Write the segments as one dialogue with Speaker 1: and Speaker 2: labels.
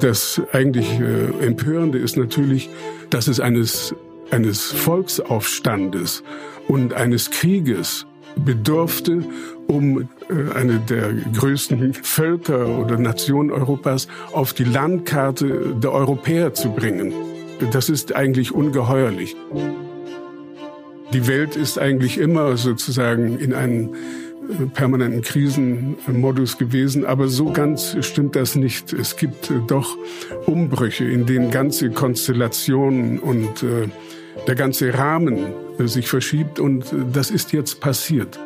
Speaker 1: Das eigentlich äh, Empörende ist natürlich, dass es eines, eines Volksaufstandes und eines Krieges bedurfte, um äh, eine der größten Völker oder Nationen Europas auf die Landkarte der Europäer zu bringen. Das ist eigentlich ungeheuerlich. Die Welt ist eigentlich immer sozusagen in einem permanenten Krisenmodus gewesen, aber so ganz stimmt das nicht. Es gibt äh, doch Umbrüche, in denen ganze Konstellationen und der ganze Rahmen sich verschiebt und das ist jetzt passiert.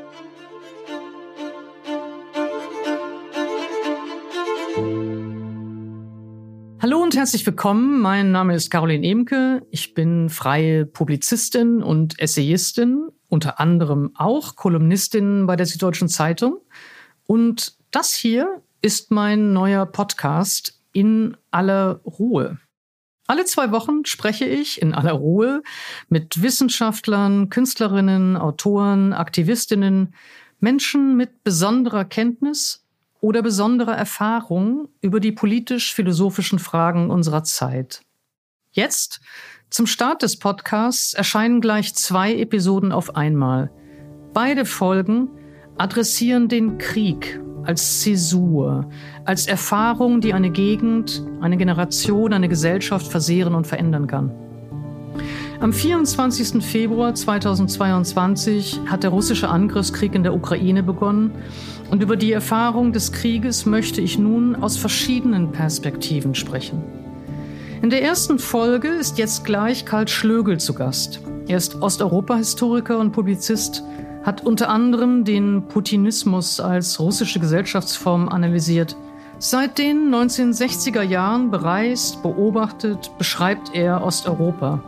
Speaker 2: Hallo und herzlich willkommen. Mein Name ist Caroline Emke. Ich bin freie Publizistin und Essayistin, unter anderem auch Kolumnistin bei der Süddeutschen Zeitung. Und das hier ist mein neuer Podcast in aller Ruhe. Alle zwei Wochen spreche ich in aller Ruhe mit Wissenschaftlern, Künstlerinnen, Autoren, Aktivistinnen, Menschen mit besonderer Kenntnis oder besondere Erfahrung über die politisch-philosophischen Fragen unserer Zeit. Jetzt, zum Start des Podcasts, erscheinen gleich zwei Episoden auf einmal. Beide Folgen adressieren den Krieg als Zäsur, als Erfahrung, die eine Gegend, eine Generation, eine Gesellschaft versehren und verändern kann. Am 24. Februar 2022 hat der russische Angriffskrieg in der Ukraine begonnen und über die Erfahrung des Krieges möchte ich nun aus verschiedenen Perspektiven sprechen. In der ersten Folge ist jetzt gleich Karl Schlögel zu Gast. Er ist Osteuropa-Historiker und Publizist, hat unter anderem den Putinismus als russische Gesellschaftsform analysiert. Seit den 1960er Jahren bereist, beobachtet, beschreibt er Osteuropa.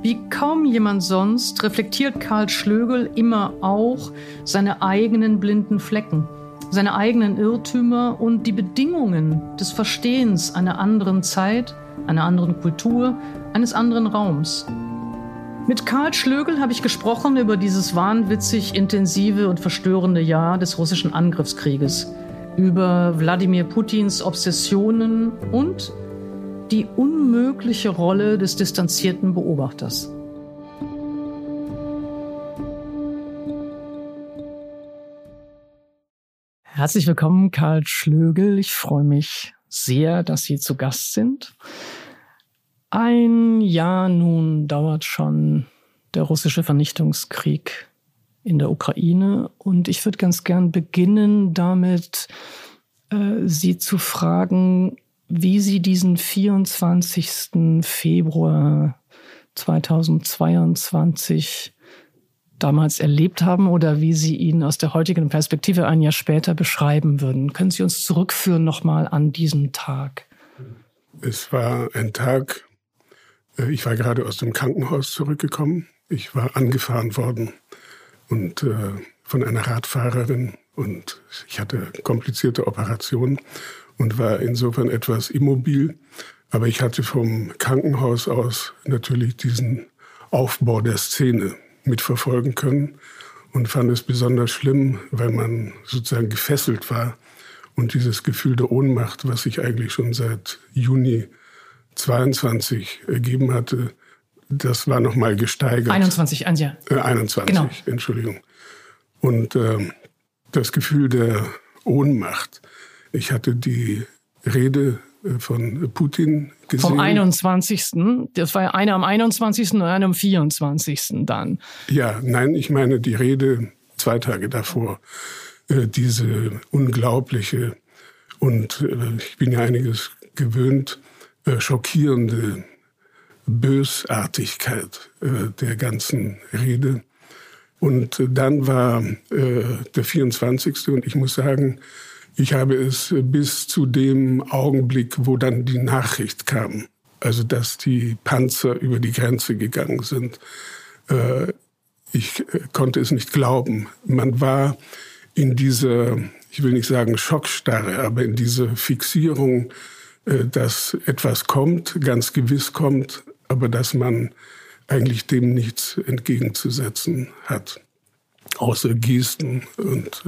Speaker 2: Wie kaum jemand sonst reflektiert Karl Schlögel immer auch seine eigenen blinden Flecken, seine eigenen Irrtümer und die Bedingungen des Verstehens einer anderen Zeit, einer anderen Kultur, eines anderen Raums. Mit Karl Schlögel habe ich gesprochen über dieses wahnwitzig intensive und verstörende Jahr des russischen Angriffskrieges, über Wladimir Putins Obsessionen und die unmögliche Rolle des distanzierten Beobachters. Herzlich willkommen, Karl Schlögel. Ich freue mich sehr, dass Sie zu Gast sind. Ein Jahr nun dauert schon der russische Vernichtungskrieg in der Ukraine und ich würde ganz gern beginnen damit, äh, Sie zu fragen, wie Sie diesen 24. Februar 2022 damals erlebt haben oder wie Sie ihn aus der heutigen Perspektive ein Jahr später beschreiben würden. Können Sie uns zurückführen nochmal an diesen Tag?
Speaker 1: Es war ein Tag, äh, ich war gerade aus dem Krankenhaus zurückgekommen. Ich war angefahren worden und äh, von einer Radfahrerin und ich hatte komplizierte Operationen und war insofern etwas immobil. Aber ich hatte vom Krankenhaus aus natürlich diesen Aufbau der Szene mitverfolgen können und fand es besonders schlimm, weil man sozusagen gefesselt war und dieses Gefühl der Ohnmacht, was sich eigentlich schon seit Juni 22 ergeben hatte, das war nochmal gesteigert.
Speaker 2: 21, Anja.
Speaker 1: Äh, 21, genau. Entschuldigung. Und äh, das Gefühl der Ohnmacht, ich hatte die Rede von Putin gesehen.
Speaker 2: Vom 21. Das war einer am 21. und einer am 24. dann.
Speaker 1: Ja, nein, ich meine die Rede zwei Tage davor. Äh, diese unglaubliche und äh, ich bin ja einiges gewöhnt, schockierende Bösartigkeit der ganzen Rede. Und dann war der 24. und ich muss sagen, ich habe es bis zu dem Augenblick, wo dann die Nachricht kam, also dass die Panzer über die Grenze gegangen sind. Äh, ich äh, konnte es nicht glauben. Man war in dieser, ich will nicht sagen Schockstarre, aber in dieser Fixierung, äh, dass etwas kommt, ganz gewiss kommt, aber dass man eigentlich dem nichts entgegenzusetzen hat, außer Gesten und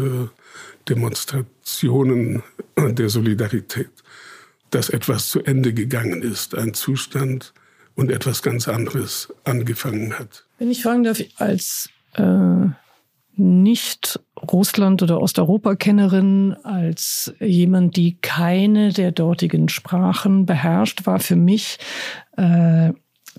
Speaker 1: Demonstrationen der Solidarität. dass etwas zu Ende gegangen ist, ein Zustand und etwas ganz anderes angefangen hat.
Speaker 2: Wenn ich fragen darf, als äh, nicht Russland- oder Osteuropa-Kennerin, als jemand, die keine der dortigen Sprachen beherrscht, war für mich äh,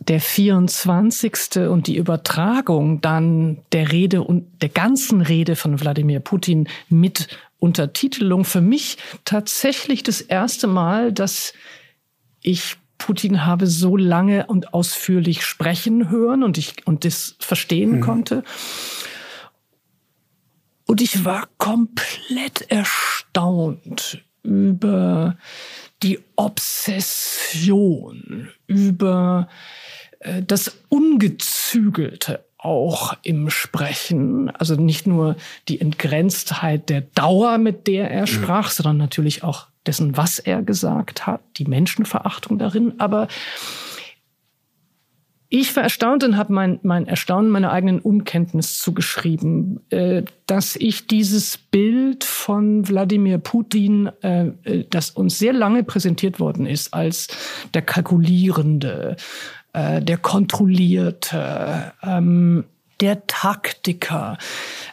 Speaker 2: der 24. und die Übertragung dann der Rede und der ganzen Rede von Wladimir Putin mit Untertitelung für mich tatsächlich das erste Mal, dass ich Putin habe so lange und ausführlich sprechen hören und ich und das verstehen mhm. konnte. Und ich war komplett erstaunt über die Obsession, über äh, das Ungezügelte auch im Sprechen. Also nicht nur die Entgrenztheit der Dauer, mit der er sprach, sondern natürlich auch dessen, was er gesagt hat, die Menschenverachtung darin. Aber ich war erstaunt und habe mein, mein Erstaunen meiner eigenen Unkenntnis zugeschrieben, äh, dass ich dieses Bild von Wladimir Putin, äh, äh, das uns sehr lange präsentiert worden ist, als der Kalkulierende, äh, der Kontrollierte, ähm, der Taktiker,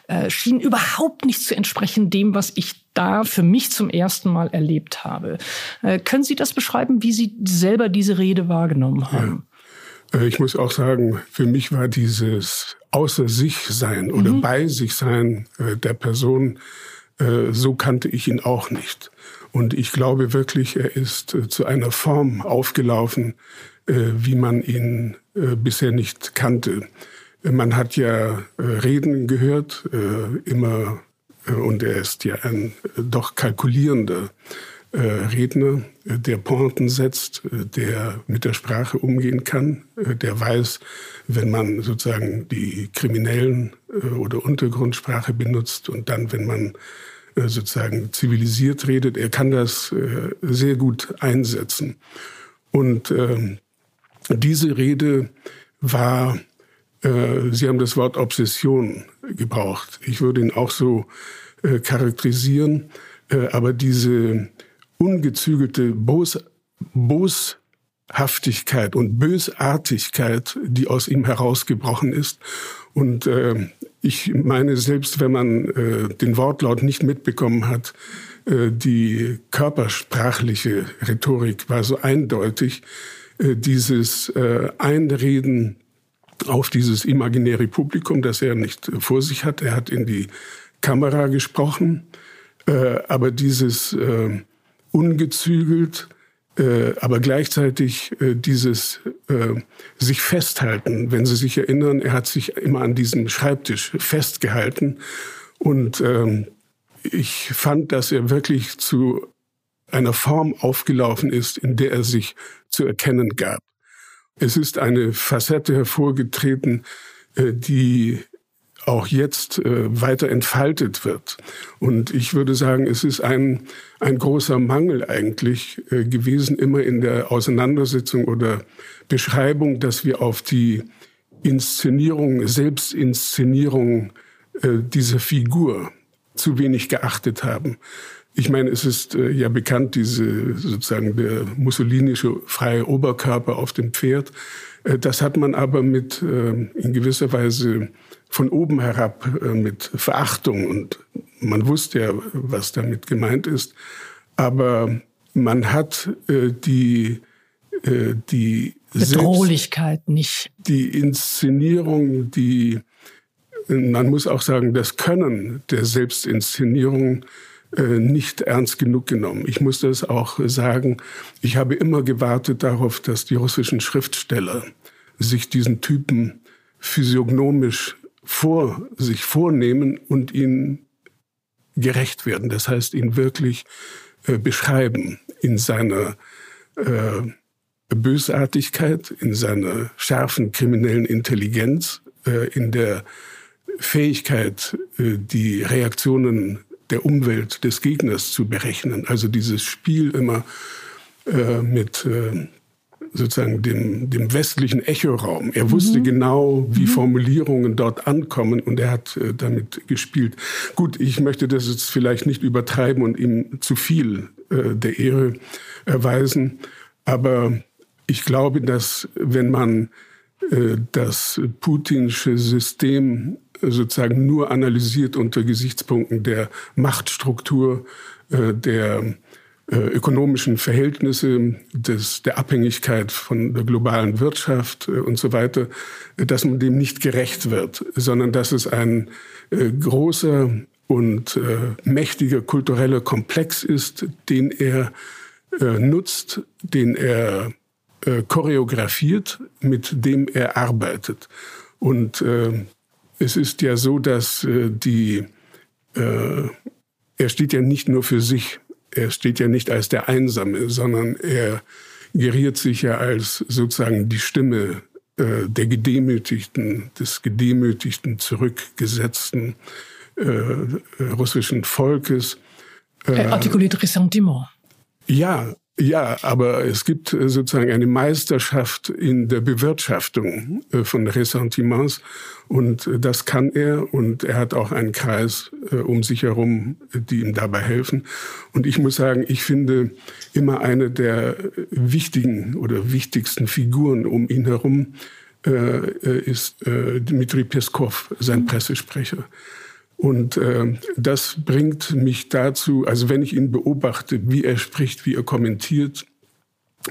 Speaker 2: äh, schien überhaupt nicht zu entsprechen dem, was ich da für mich zum ersten Mal erlebt habe. Äh, können Sie das beschreiben, wie Sie selber diese Rede wahrgenommen haben?
Speaker 1: Ja. Äh, ich muss auch sagen, für mich war dieses Außer sich sein oder mhm. bei sich sein äh, der Person, äh, so kannte ich ihn auch nicht. Und ich glaube wirklich, er ist zu einer Form aufgelaufen, wie man ihn bisher nicht kannte. Man hat ja Reden gehört, immer und er ist ja ein doch kalkulierender äh, Redner, der Pointen setzt, der mit der Sprache umgehen kann, der weiß, wenn man sozusagen die kriminellen äh, oder Untergrundsprache benutzt und dann, wenn man äh, sozusagen zivilisiert redet, er kann das sehr gut einsetzen. Und ähm, diese Rede war äh, Sie haben das Wort Obsession gebraucht. Ich würde ihn auch so äh, charakterisieren. Äh, aber diese ungezügelte Bos Boshaftigkeit und Bösartigkeit, die aus ihm herausgebrochen ist. Und äh, ich meine, selbst wenn man äh, den Wortlaut nicht mitbekommen hat, äh, die körpersprachliche Rhetorik war so eindeutig, äh, dieses äh, Einreden auf dieses imaginäre Publikum, das er nicht vor sich hat. Er hat in die Kamera gesprochen, äh, aber dieses äh, ungezügelt, äh, aber gleichzeitig äh, dieses äh, sich festhalten. Wenn Sie sich erinnern, er hat sich immer an diesem Schreibtisch festgehalten und ähm, ich fand, dass er wirklich zu einer Form aufgelaufen ist, in der er sich zu erkennen gab. Es ist eine Facette hervorgetreten, äh, die auch jetzt äh, weiter entfaltet wird. Und ich würde sagen, es ist ein, ein großer Mangel eigentlich äh, gewesen, immer in der Auseinandersetzung oder Beschreibung, dass wir auf die Inszenierung, Selbstinszenierung dieser Figur zu wenig geachtet haben. Ich meine, es ist äh, ja bekannt, diese sozusagen der mussolinische freie Oberkörper auf dem Pferd. Äh, das hat man aber mit äh, in gewisser Weise von oben herab äh, mit Verachtung und man wusste ja, was damit gemeint ist. Aber man hat äh, die äh, die
Speaker 2: Bedrohlichkeit Selbst, nicht.
Speaker 1: Die Inszenierung, die man muss auch sagen, das Können der Selbstinszenierung äh, nicht ernst genug genommen. Ich muss das auch sagen. Ich habe immer gewartet darauf, dass die russischen Schriftsteller sich diesen Typen physiognomisch vor sich vornehmen und ihn gerecht werden. Das heißt, ihn wirklich äh, beschreiben in seiner äh, Bösartigkeit, in seiner scharfen kriminellen Intelligenz, äh, in der Fähigkeit, äh, die Reaktionen der Umwelt des Gegners zu berechnen. Also dieses Spiel immer äh, mit äh, sozusagen dem, dem westlichen Echoraum. Er wusste mhm. genau, wie mhm. Formulierungen dort ankommen und er hat äh, damit gespielt. Gut, ich möchte das jetzt vielleicht nicht übertreiben und ihm zu viel äh, der Ehre erweisen. Aber ich glaube, dass wenn man äh, das putinsche System sozusagen nur analysiert unter Gesichtspunkten der Machtstruktur, äh, der ökonomischen Verhältnisse, des, der Abhängigkeit von der globalen Wirtschaft und so weiter, dass man dem nicht gerecht wird, sondern dass es ein großer und mächtiger kultureller Komplex ist, den er nutzt, den er äh, choreografiert, mit dem er arbeitet. Und äh, es ist ja so, dass äh, die, äh, er steht ja nicht nur für sich, er steht ja nicht als der Einsame, sondern er geriert sich ja als sozusagen die Stimme äh, der Gedemütigten, des gedemütigten, zurückgesetzten äh, russischen Volkes.
Speaker 2: Äh, artikuliert Ressentiment.
Speaker 1: Ja, ja, aber es gibt äh, sozusagen eine Meisterschaft in der Bewirtschaftung äh, von Ressentiments und äh, das kann er und er hat auch einen Kreis um sich herum, die ihm dabei helfen. Und ich muss sagen, ich finde immer eine der wichtigen oder wichtigsten Figuren um ihn herum ist Dmitri Peskov, sein Pressesprecher. Und äh, das bringt mich dazu, also wenn ich ihn beobachte, wie er spricht, wie er kommentiert,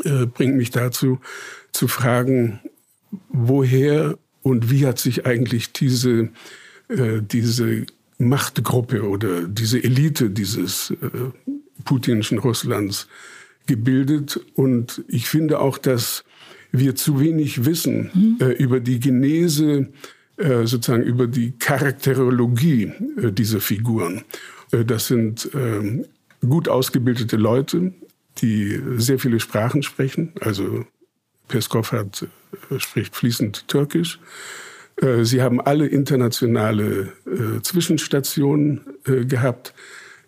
Speaker 1: äh, bringt mich dazu zu fragen, woher und wie hat sich eigentlich diese, äh, diese Machtgruppe oder diese Elite dieses äh, putinischen Russlands gebildet. Und ich finde auch, dass wir zu wenig wissen mhm. äh, über die Genese sozusagen über die Charakterologie äh, dieser Figuren. Äh, das sind ähm, gut ausgebildete Leute, die sehr viele Sprachen sprechen. Also Peskov hat, spricht fließend Türkisch. Sie haben alle internationale Zwischenstationen gehabt.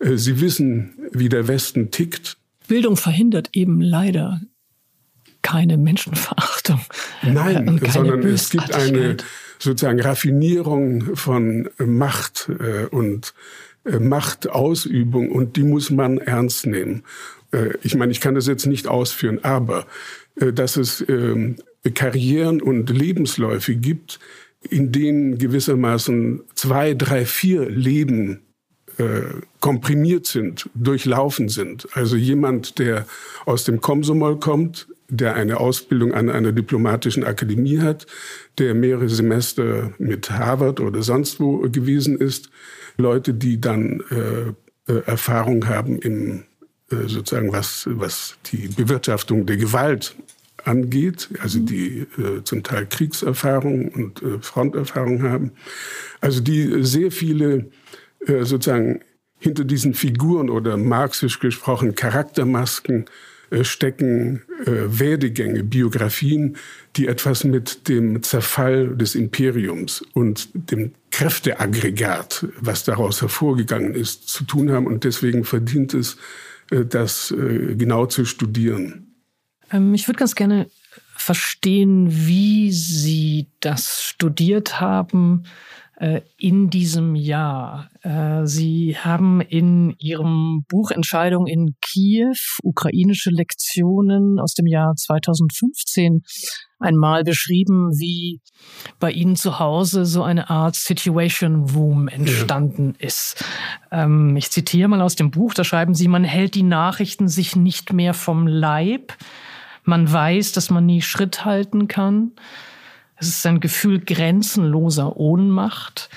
Speaker 1: Sie wissen, wie der Westen tickt.
Speaker 2: Bildung verhindert eben leider keine Menschenverachtung.
Speaker 1: Nein, sondern es gibt eine sozusagen Raffinierung von Macht äh, und äh, Machtausübung und die muss man ernst nehmen. Äh, ich meine, ich kann das jetzt nicht ausführen, aber dass es ähm, Karrieren und Lebensläufe gibt, in denen gewissermaßen zwei, drei, vier Leben komprimiert sind, durchlaufen sind. Also jemand, der aus dem Komsomol kommt, der eine Ausbildung an einer diplomatischen Akademie hat, der mehrere Semester mit Harvard oder sonst wo gewesen ist, Leute, die dann äh, äh, Erfahrung haben im äh, sozusagen was was die Bewirtschaftung der Gewalt angeht, also mhm. die äh, zum Teil Kriegserfahrung und äh, Fronterfahrung haben, also die sehr viele äh, sozusagen hinter diesen Figuren oder marxisch gesprochen Charaktermasken stecken äh, Werdegänge, Biografien, die etwas mit dem Zerfall des Imperiums und dem Kräfteaggregat, was daraus hervorgegangen ist, zu tun haben. Und deswegen verdient es, äh, das äh, genau zu studieren.
Speaker 2: Ähm, ich würde ganz gerne verstehen, wie Sie das studiert haben äh, in diesem Jahr. Äh, Sie haben in Ihrem Buch Entscheidung in Kiew, ukrainische Lektionen aus dem Jahr 2015, einmal beschrieben, wie bei Ihnen zu Hause so eine Art Situation Room entstanden ja. ist. Ähm, ich zitiere mal aus dem Buch, da schreiben Sie, man hält die Nachrichten sich nicht mehr vom Leib. Man weiß, dass man nie Schritt halten kann. Es ist ein Gefühl grenzenloser Ohnmacht.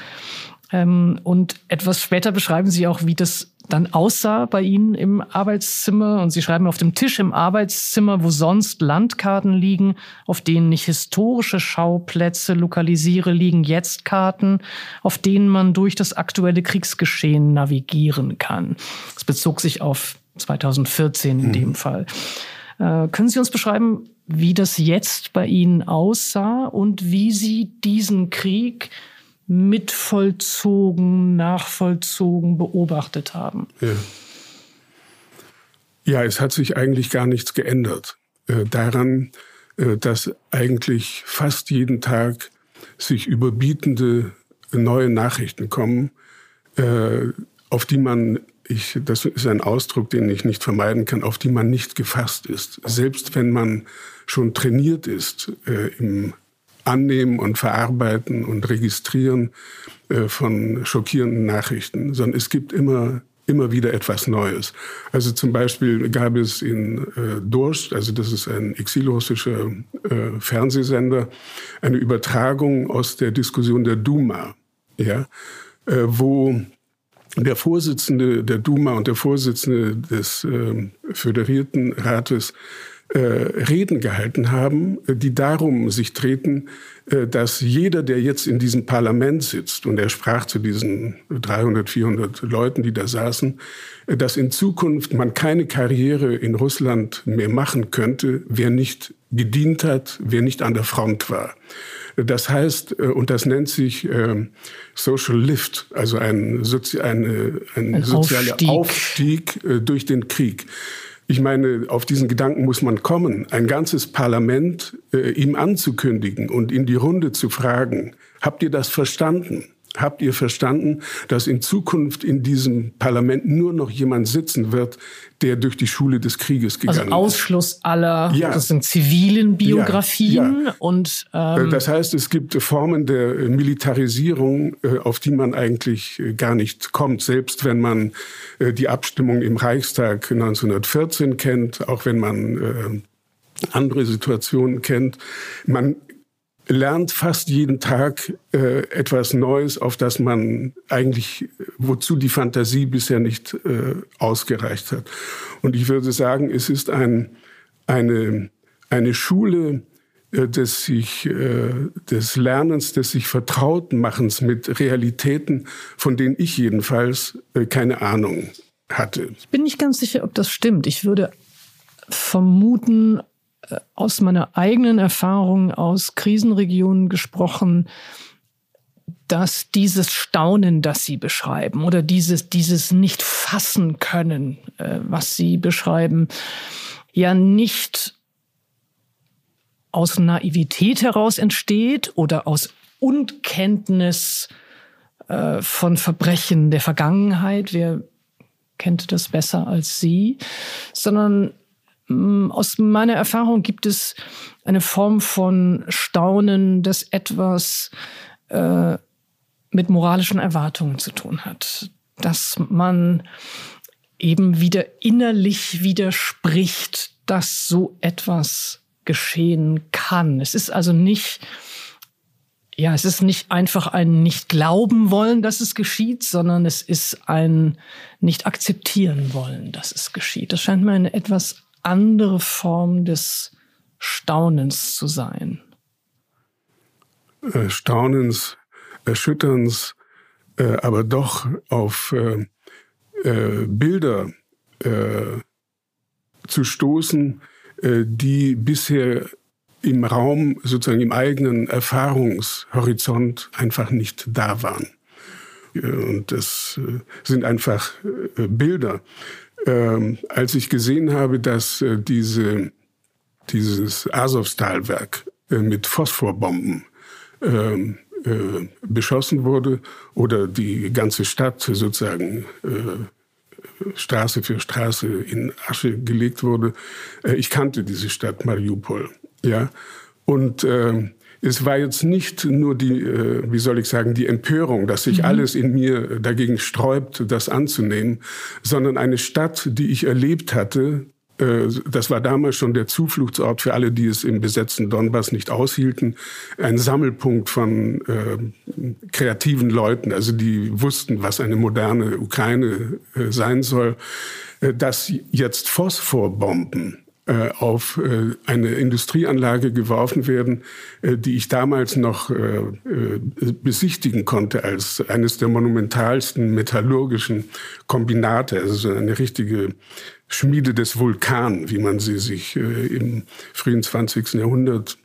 Speaker 2: Ähm, und etwas später beschreiben Sie auch, wie das dann aussah bei Ihnen im Arbeitszimmer. Und Sie schreiben auf dem Tisch im Arbeitszimmer, wo sonst Landkarten liegen, auf denen ich historische Schauplätze lokalisiere, liegen jetzt Karten, auf denen man durch das aktuelle Kriegsgeschehen navigieren kann. Das bezog sich auf 2014 in mhm. dem Fall. Äh, können Sie uns beschreiben, wie das jetzt bei Ihnen aussah und wie Sie diesen Krieg mitvollzogen, nachvollzogen, beobachtet haben.
Speaker 1: Ja. ja, es hat sich eigentlich gar nichts geändert äh, daran, äh, dass eigentlich fast jeden Tag sich überbietende neue Nachrichten kommen, äh, auf die man ich, das ist ein Ausdruck, den ich nicht vermeiden kann, auf die man nicht gefasst ist. Selbst wenn man schon trainiert ist äh, im Annehmen und Verarbeiten und Registrieren äh, von schockierenden Nachrichten, sondern es gibt immer immer wieder etwas Neues. Also zum Beispiel gab es in äh, Durst, also das ist ein exilrussischer äh, Fernsehsender, eine Übertragung aus der Diskussion der Duma, ja, äh, wo der Vorsitzende der Duma und der Vorsitzende des äh, Föderierten Rates äh, Reden gehalten haben, die darum sich treten, äh, dass jeder, der jetzt in diesem Parlament sitzt, und er sprach zu diesen 300, 400 Leuten, die da saßen, äh, dass in Zukunft man keine Karriere in Russland mehr machen könnte, wer nicht gedient hat, wer nicht an der Front war. Das heißt, äh, und das nennt sich äh, Social Lift, also ein, Sozi eine, ein, ein sozialer Aufstieg, Aufstieg äh, durch den Krieg. Ich meine, auf diesen Gedanken muss man kommen, ein ganzes Parlament äh, ihm anzukündigen und in die Runde zu fragen, habt ihr das verstanden? Habt ihr verstanden, dass in Zukunft in diesem Parlament nur noch jemand sitzen wird, der durch die Schule des Krieges gegangen
Speaker 2: also Ausschluss aller ja. das sind zivilen Biografien ja, ja. und
Speaker 1: ähm das heißt, es gibt Formen der Militarisierung, äh, auf die man eigentlich äh, gar nicht kommt, selbst wenn man äh, die Abstimmung im Reichstag 1914 kennt, auch wenn man andere Situationen kennt. Man lernt fast jeden Tag äh, etwas Neues, auf das man eigentlich, wozu die Fantasie bisher nicht äh, ausgereicht hat. Und ich würde sagen, es ist ein, eine, eine Schule äh, des, sich, äh, des Lernens, des sich Vertrautmachens mit Realitäten, von denen ich jedenfalls äh, keine Ahnung hatte.
Speaker 2: Ich bin nicht ganz sicher, ob das stimmt. Ich würde vermuten, aus meiner eigenen Erfahrung aus Krisenregionen gesprochen, dass dieses Staunen, das Sie beschreiben, oder dieses, dieses nicht fassen können, äh, was Sie beschreiben, ja nicht aus Naivität heraus entsteht oder aus Unkenntnis äh, von Verbrechen der Vergangenheit. Wer kennt das besser als Sie? Sondern aus meiner Erfahrung gibt es eine Form von Staunen, das etwas äh, mit moralischen Erwartungen zu tun hat. Dass man eben wieder innerlich widerspricht, dass so etwas geschehen kann. Es ist also nicht, ja, es ist nicht einfach ein nicht glauben wollen, dass es geschieht, sondern es ist ein nicht akzeptieren wollen, dass es geschieht. Das scheint mir eine etwas andere Form des Staunens zu sein.
Speaker 1: Äh, Staunens, Erschütterns, äh, aber doch auf äh, Bilder zu stoßen, die bisher im Raum, sozusagen im eigenen Erfahrungshorizont einfach nicht da waren. Und das sind einfach Bilder ähm, als ich gesehen habe, dass äh, diese, dieses Azovstal-Werk äh, mit Phosphorbomben ähm, äh, beschossen wurde oder die ganze Stadt sozusagen äh, Straße für Straße in Asche gelegt wurde. Äh, ich kannte diese Stadt Mariupol, ja, und äh, es war jetzt nicht nur die, äh, wie soll ich sagen, die Empörung, dass sich mhm. alles in mir dagegen sträubt, das anzunehmen, sondern eine Stadt, die ich erlebt hatte, äh, das war damals schon der Zufluchtsort für alle, die es im besetzten Donbass nicht aushielten. Ein Sammelpunkt von äh, kreativen Leuten, also die wussten, was eine moderne Ukraine äh, sein soll. Dass jetzt Phosphorbomben auf äh, eine Industrieanlage geworfen werden, äh, die ich damals noch besichtigen konnte als eines der monumentalsten metallurgischen Kombinate, also eine richtige Schmiede des Vulkan, wie man sie sich im frühen 20. Jahrhundert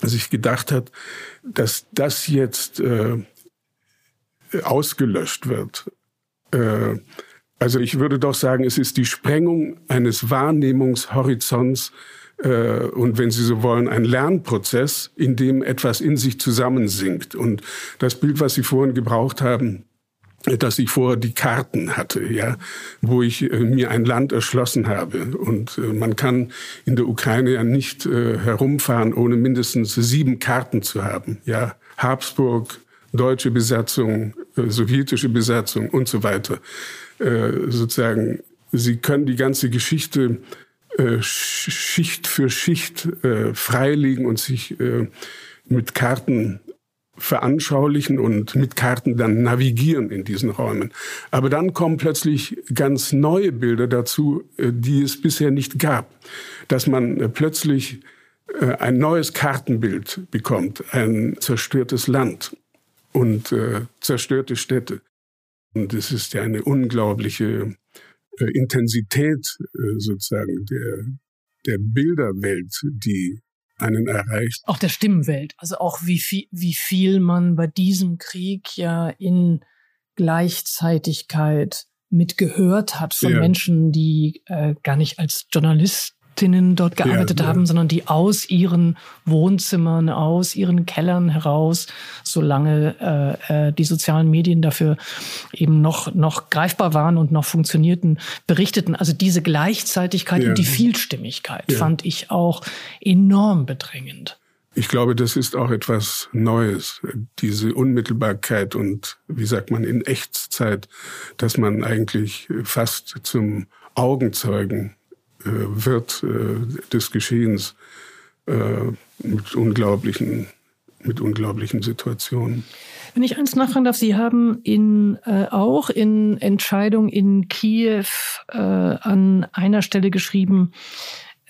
Speaker 1: sich gedacht hat, dass das jetzt ausgelöscht wird also ich würde doch sagen, es ist die Sprengung eines Wahrnehmungshorizonts äh, und wenn Sie so wollen, ein Lernprozess, in dem etwas in sich zusammensinkt. Und das Bild, was Sie vorhin gebraucht haben, dass ich vorher die Karten hatte, ja, wo ich äh, mir ein Land erschlossen habe. Und äh, man kann in der Ukraine ja nicht äh, herumfahren, ohne mindestens sieben Karten zu haben, ja. Habsburg, deutsche Besatzung, sowjetische Besatzung und so weiter. Äh, sozusagen, Sie können die ganze Geschichte äh, Schicht für Schicht freilegen und sich mit Karten veranschaulichen und mit Karten dann navigieren in diesen Räumen. Aber dann kommen plötzlich ganz neue Bilder dazu, äh, die es bisher nicht gab. Dass man äh, plötzlich äh, ein neues Kartenbild bekommt, ein zerstörtes Land und zerstörte Städte. Und es ist ja eine unglaubliche Intensität sozusagen der, der Bilderwelt, die einen erreicht.
Speaker 2: Auch der Stimmenwelt. Also auch wie viel, wie viel man bei diesem Krieg ja in Gleichzeitigkeit mitgehört hat von ja. Menschen, die äh, gar nicht als Journalist Architektinnen dort gearbeitet ja, haben, sondern die aus ihren Wohnzimmern, aus ihren Kellern heraus, solange äh, äh, die sozialen Medien dafür eben noch, noch greifbar waren und noch funktionierten, berichteten. Also diese Gleichzeitigkeit ja. und die Vielstimmigkeit fand ich auch enorm bedrängend.
Speaker 1: Ich glaube, das ist auch etwas Neues, diese Unmittelbarkeit und, wie sagt man, in Echtzeit, dass man eigentlich fast zum Augenzeugen wird äh, des Geschehens äh, mit unglaublichen, mit unglaublichen Situationen.
Speaker 2: Wenn ich eins nachfragen darf, Sie haben in, äh, auch in Entscheidung in Kiew äh, an einer Stelle geschrieben,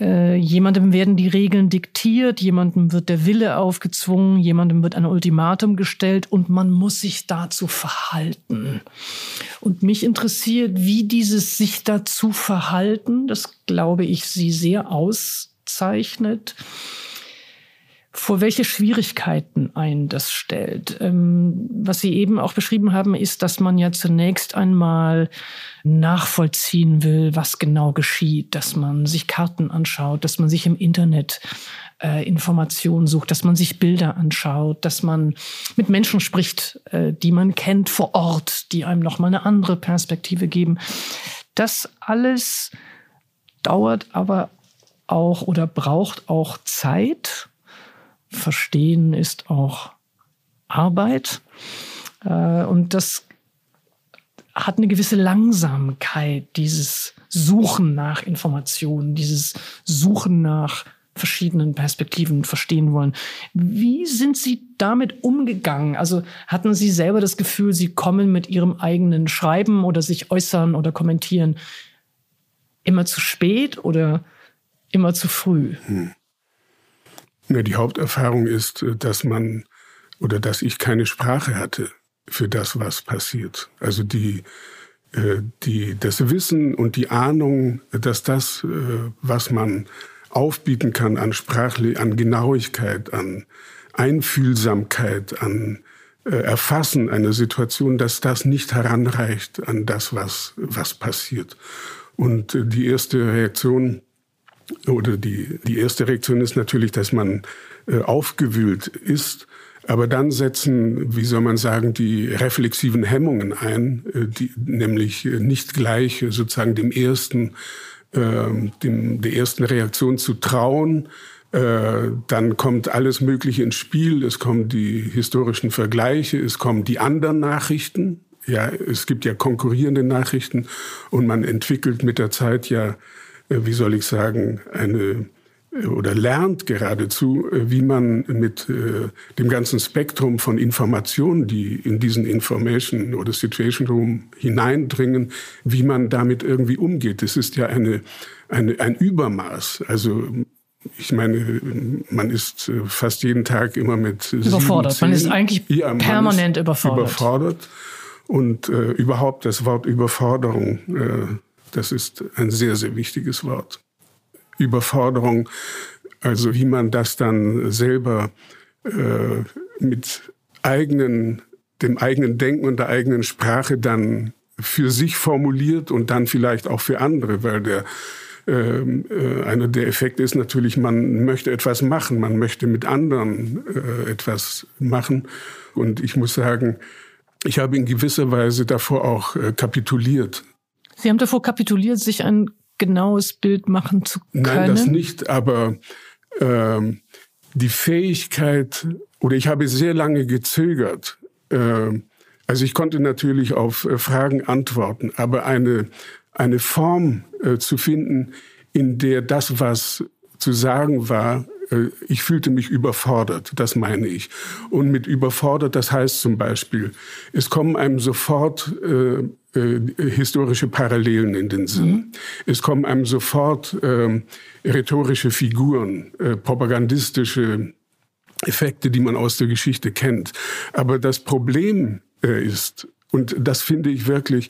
Speaker 2: äh, jemandem werden die Regeln diktiert, jemandem wird der Wille aufgezwungen, jemandem wird ein Ultimatum gestellt und man muss sich dazu verhalten. Und mich interessiert, wie dieses sich dazu verhalten, das glaube ich, sie sehr auszeichnet, vor welche Schwierigkeiten ein das stellt. Ähm, was Sie eben auch beschrieben haben, ist, dass man ja zunächst einmal nachvollziehen will, was genau geschieht, dass man sich Karten anschaut, dass man sich im Internet äh, Informationen sucht, dass man sich Bilder anschaut, dass man mit Menschen spricht, äh, die man kennt vor Ort, die einem nochmal eine andere Perspektive geben. Das alles dauert aber auch oder braucht auch Zeit Verstehen ist auch Arbeit. Äh, und das hat eine gewisse Langsamkeit, dieses Suchen nach Informationen, dieses Suchen nach verschiedenen Perspektiven verstehen wollen. Wie sind Sie damit umgegangen? Also hatten Sie selber das Gefühl, Sie kommen mit Ihrem eigenen Schreiben oder sich äußern oder kommentieren immer zu spät oder immer zu früh? Hm.
Speaker 1: Ja, die Haupterfahrung ist, äh, dass man oder dass ich keine Sprache hatte für das, was passiert. Also die, äh, die, das Wissen und die Ahnung, dass das, äh, was man aufbieten kann an Sprachli, an Genauigkeit, an Einfühlsamkeit, an Erfassen einer Situation, dass das nicht heranreicht an das, was, was passiert. Und die erste Reaktion oder die, die erste Reaktion ist natürlich, dass man äh, aufgewühlt ist. Aber dann setzen, wie soll man sagen, die reflexiven Hemmungen ein, äh, die, nämlich nicht gleich sozusagen dem ersten, äh, dem, der ersten Reaktion zu trauen. Äh, dann kommt alles Mögliche ins Spiel. Es kommen die historischen Vergleiche, es kommen die anderen Nachrichten. Ja, es gibt ja konkurrierende Nachrichten und man entwickelt mit der Zeit ja äh, wie soll ich sagen, eine äh, oder lernt geradezu, äh, wie man mit dem ganzen Spektrum von Informationen, die in diesen Information oder Situation Room hineindringen, wie man damit irgendwie umgeht. Es ist ja eine, eine, ein Übermaß. Also ich meine, man ist fast jeden Tag immer mit
Speaker 2: überfordert. Sieben, man ist eigentlich ja, permanent ist überfordert.
Speaker 1: Überfordert und äh, überhaupt das Wort Überforderung. Äh, das ist ein sehr, sehr wichtiges Wort. Überforderung, also wie man das dann selber äh, mit eigenen, dem eigenen Denken und der eigenen Sprache dann für sich formuliert und dann vielleicht auch für andere, weil der ähm, äh, einer der Effekte ist natürlich, man möchte etwas machen, man möchte mit anderen äh, etwas machen. Und ich muss sagen, ich habe in gewisser Weise davor auch äh, kapituliert.
Speaker 2: Sie haben davor kapituliert, sich ein genaues Bild machen zu können?
Speaker 1: Nein, das nicht, aber ähm, die Fähigkeit, oder ich habe sehr lange gezögert. Äh, also ich konnte natürlich auf äh, Fragen antworten, aber eine, eine Form äh, zu finden, in der das, was zu sagen war, äh, ich fühlte mich überfordert, das meine ich. Und mit überfordert, das heißt zum Beispiel, es kommen einem sofort äh, historische Parallelen in den Sinn. Mhm. Es kommen einem sofort äh, rhetorische Figuren, äh, propagandistische Effekte, die man aus der Geschichte kennt. Aber das Problem äh, ist, und das finde ich wirklich,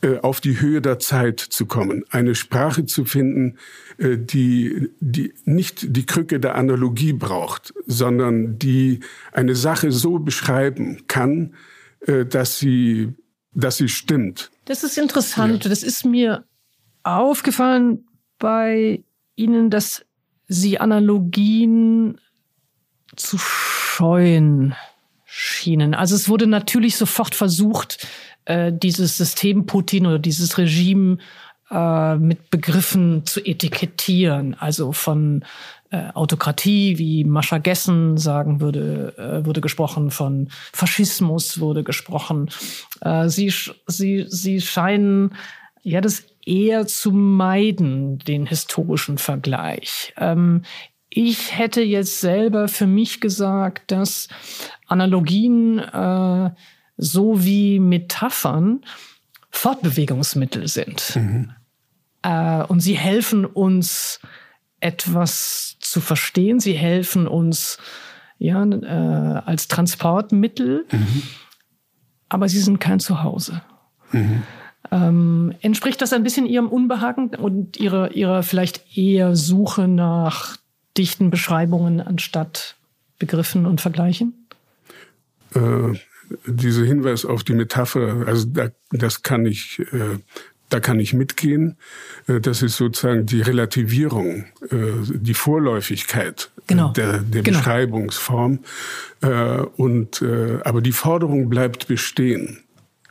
Speaker 1: äh, auf die Höhe der Zeit zu kommen, eine Sprache zu finden, die, die nicht die Krücke der Analogie braucht, sondern die eine Sache so beschreiben kann, dass sie, dass sie stimmt.
Speaker 2: Das ist interessant. Ja. Das ist mir aufgefallen bei Ihnen, dass Sie Analogien zu scheuen schienen. Also es wurde natürlich sofort versucht, äh, dieses System Putin oder dieses Regime äh, mit Begriffen zu etikettieren. Also von äh, Autokratie, wie Mascha Gessen sagen würde, äh, wurde gesprochen, von Faschismus wurde gesprochen. Äh, sie, sie, sie scheinen ja das eher zu meiden, den historischen Vergleich. Ähm, ich hätte jetzt selber für mich gesagt, dass Analogien äh, so wie Metaphern Fortbewegungsmittel sind. Mhm. Äh, und sie helfen uns, etwas zu verstehen. Sie helfen uns ja, äh, als Transportmittel, mhm. aber sie sind kein Zuhause. Mhm. Ähm, entspricht das ein bisschen Ihrem Unbehagen und Ihrer, Ihrer vielleicht eher Suche nach dichten Beschreibungen anstatt Begriffen und Vergleichen?
Speaker 1: Äh, dieser Hinweis auf die Metapher, also da, das kann ich, äh, da kann ich mitgehen. Äh, das ist sozusagen die Relativierung, äh, die Vorläufigkeit genau. der, der genau. Beschreibungsform. Äh, und, äh, aber die Forderung bleibt bestehen.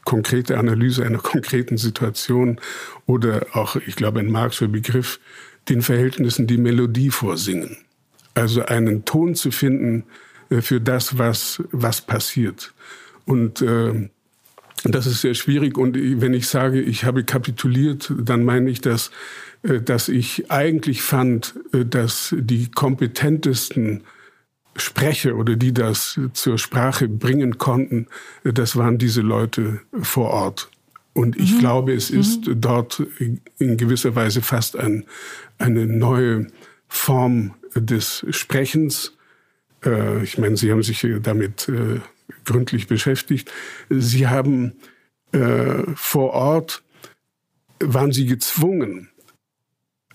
Speaker 1: Konkrete Analyse einer konkreten Situation oder auch, ich glaube, ein Marxischer Begriff, den Verhältnissen die Melodie vorsingen. Also einen Ton zu finden äh, für das, was, was passiert. Und äh, das ist sehr schwierig. Und wenn ich sage, ich habe kapituliert, dann meine ich, dass, äh, dass ich eigentlich fand, äh, dass die kompetentesten Sprecher oder die das zur Sprache bringen konnten, das waren diese Leute vor Ort. Und ich mhm. glaube, es ist mhm. dort in gewisser Weise fast ein, eine neue Form des Sprechens. Äh, ich meine, Sie haben sich damit äh, gründlich beschäftigt. Sie haben äh, vor Ort, waren Sie gezwungen,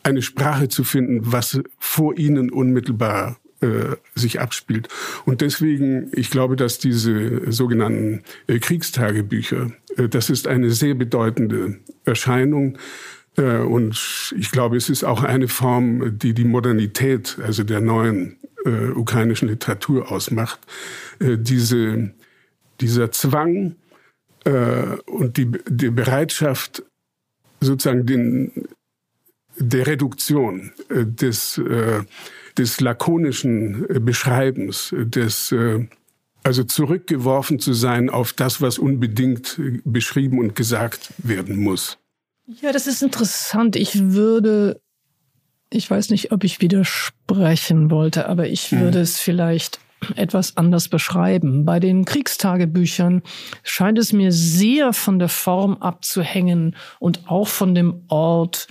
Speaker 1: eine Sprache zu finden, was vor Ihnen unmittelbar äh, sich abspielt. Und deswegen, ich glaube, dass diese sogenannten äh, Kriegstagebücher, äh, das ist eine sehr bedeutende Erscheinung. Äh, und ich glaube, es ist auch eine Form, die die Modernität, also der neuen äh, ukrainischen Literatur ausmacht. Äh, diese, dieser Zwang äh, und die, die Bereitschaft, sozusagen den, der Reduktion, äh, des, äh, des lakonischen äh, Beschreibens, des also zurückgeworfen zu sein auf das, was unbedingt beschrieben und gesagt werden muss.
Speaker 2: Ja, das ist interessant. Ich würde ich weiß nicht, ob ich widersprechen wollte, aber ich hm. würde es vielleicht etwas anders beschreiben. Bei den Kriegstagebüchern scheint es mir sehr von der Form abzuhängen und auch von dem Ort,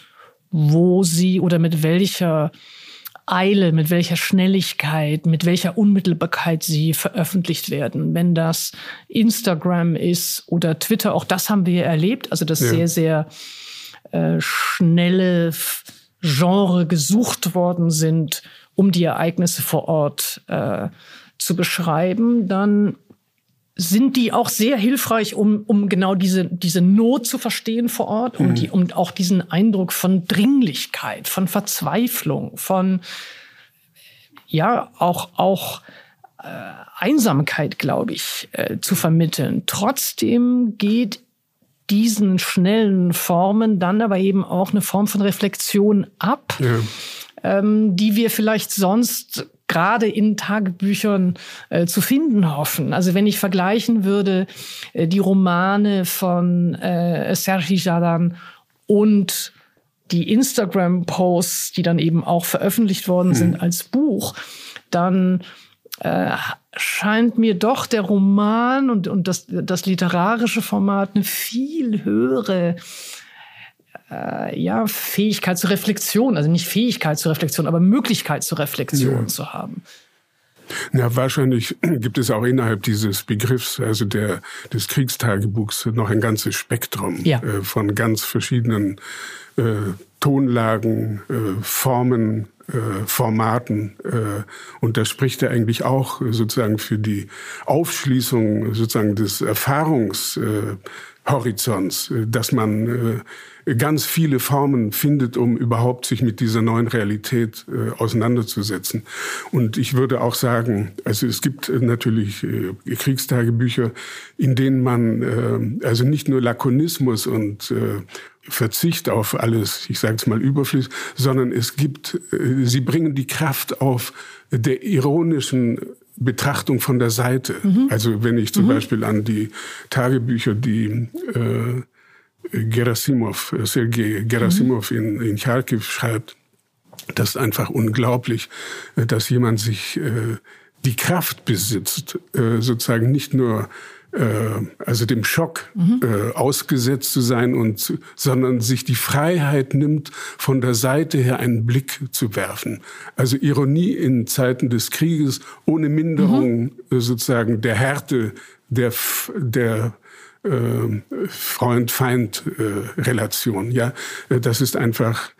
Speaker 2: wo sie oder mit welcher Eile, mit welcher Schnelligkeit, mit welcher Unmittelbarkeit sie veröffentlicht werden. Wenn das Instagram ist oder Twitter, auch das haben wir erlebt, also das ja. sehr, sehr äh, schnelle Genre gesucht worden sind, um die Ereignisse vor Ort äh, zu beschreiben, dann sind die auch sehr hilfreich, um, um genau diese, diese Not zu verstehen vor Ort, um, mhm. die, um auch diesen Eindruck von Dringlichkeit, von Verzweiflung, von ja, auch, auch äh, Einsamkeit, glaube ich, äh, zu vermitteln. Trotzdem geht diesen schnellen Formen dann aber eben auch eine Form von Reflexion ab, ja. ähm, die wir vielleicht sonst gerade in Tagebüchern äh, zu finden hoffen. Also wenn ich vergleichen würde äh, die Romane von äh, Sergi Jadan und die Instagram-Posts, die dann eben auch veröffentlicht worden sind mhm. als Buch, dann äh, scheint mir doch der Roman und, und das, das literarische Format eine viel höhere äh, ja, Fähigkeit zur Reflexion, also nicht Fähigkeit zur Reflexion, aber Möglichkeit zur Reflexion ja. zu haben.
Speaker 1: Na, wahrscheinlich gibt es auch innerhalb dieses Begriffs, also der, des Kriegstagebuchs, noch ein ganzes Spektrum ja. äh, von ganz verschiedenen äh, Tonlagen, äh, Formen, Formaten. Äh, und das spricht ja eigentlich auch sozusagen für die Aufschließung sozusagen des Erfahrungshorizonts, äh, dass man ganz viele Formen findet, um überhaupt sich mit dieser neuen Realität äh, auseinanderzusetzen. Und ich würde auch sagen, also es gibt natürlich äh, Kriegstagebücher, in denen man äh, also nicht nur Lakonismus und äh, Verzicht auf alles, ich sage es mal überflüssig, sondern es gibt, äh, sie bringen die Kraft auf der ironischen Betrachtung von der Seite. Mhm. Also wenn ich zum mhm. Beispiel an die Tagebücher, die äh, Gerasimov, Sergei Gerasimov mhm. in, in Charkiw schreibt, das ist einfach unglaublich, dass jemand sich äh, die Kraft besitzt, äh, sozusagen nicht nur äh, also dem Schock mhm. äh, ausgesetzt zu sein und sondern sich die Freiheit nimmt, von der Seite her einen Blick zu werfen. Also Ironie in Zeiten des Krieges ohne Minderung mhm. sozusagen der Härte der der äh, Freund-Feind-Relation. ja, äh, das ist einfach.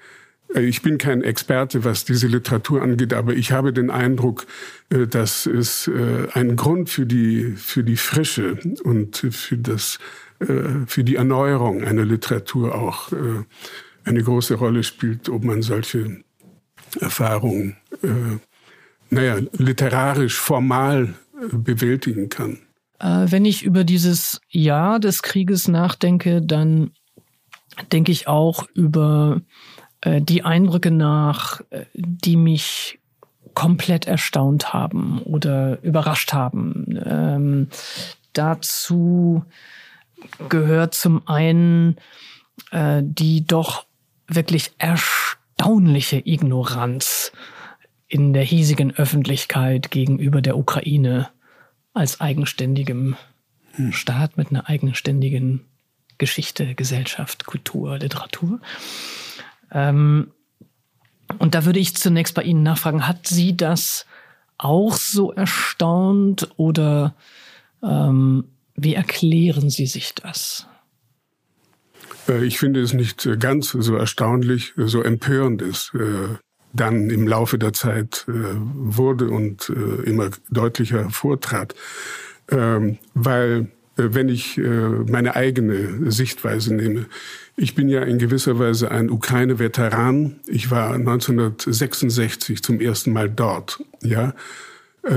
Speaker 1: Äh, ich bin kein Experte, was diese Literatur angeht, aber ich habe den Eindruck, dass es ein Grund für die für die Frische und für das für die Erneuerung einer Literatur auch eine große Rolle spielt, ob man solche Erfahrungen, naja, literarisch formal bewältigen kann.
Speaker 2: Äh, wenn ich über dieses Jahr des Krieges nachdenke, dann denke ich auch über äh, die Eindrücke nach, äh, die mich komplett erstaunt haben oder überrascht haben. Ähm, dazu gehört zum einen äh, die doch wirklich erstaunliche Ignoranz in der hiesigen Öffentlichkeit gegenüber der Ukraine als eigenständigem hm. Staat mit einer eigenständigen Geschichte, Gesellschaft, Kultur, Literatur. Ähm, und da würde ich zunächst bei Ihnen nachfragen, hat Sie das auch so erstaunt oder ähm, wie erklären Sie sich das?
Speaker 1: Äh, ich finde es nicht ganz so erstaunlich, so empörend ist. Äh, dann im Laufe der Zeit äh, wurde und immer deutlicher vortrat. Ähm, weil wenn ich meine eigene Sichtweise nehme, ich bin ja in gewisser Weise ein Ukraine-Veteran. Ich war 1966 zum ersten Mal dort, ja, äh,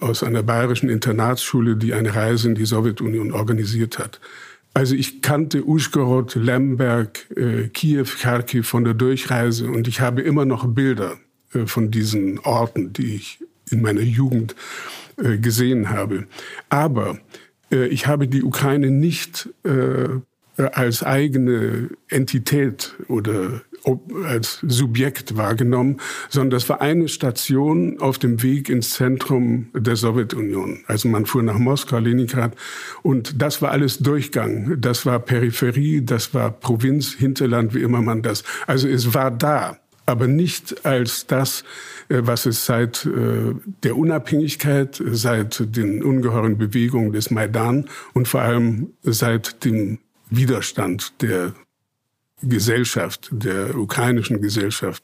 Speaker 1: aus einer bayerischen Internatsschule, die eine Reise in die Sowjetunion organisiert hat. Also ich kannte Uschgorod, Lemberg, äh, Kiew, Kharkiv von der Durchreise und ich habe immer noch Bilder äh, von diesen Orten, die ich in meiner Jugend äh, gesehen habe. Aber äh, ich habe die Ukraine nicht äh, als eigene Entität oder als Subjekt wahrgenommen, sondern das war eine Station auf dem Weg ins Zentrum der Sowjetunion. Also man fuhr nach Moskau, Leningrad und das war alles Durchgang. Das war Peripherie, das war Provinz, Hinterland, wie immer man das. Also es war da, aber nicht als das, äh, was es seit äh, der Unabhängigkeit, seit den ungeheuren Bewegungen des Maidan und vor allem seit dem Widerstand der Gesellschaft, der ukrainischen Gesellschaft.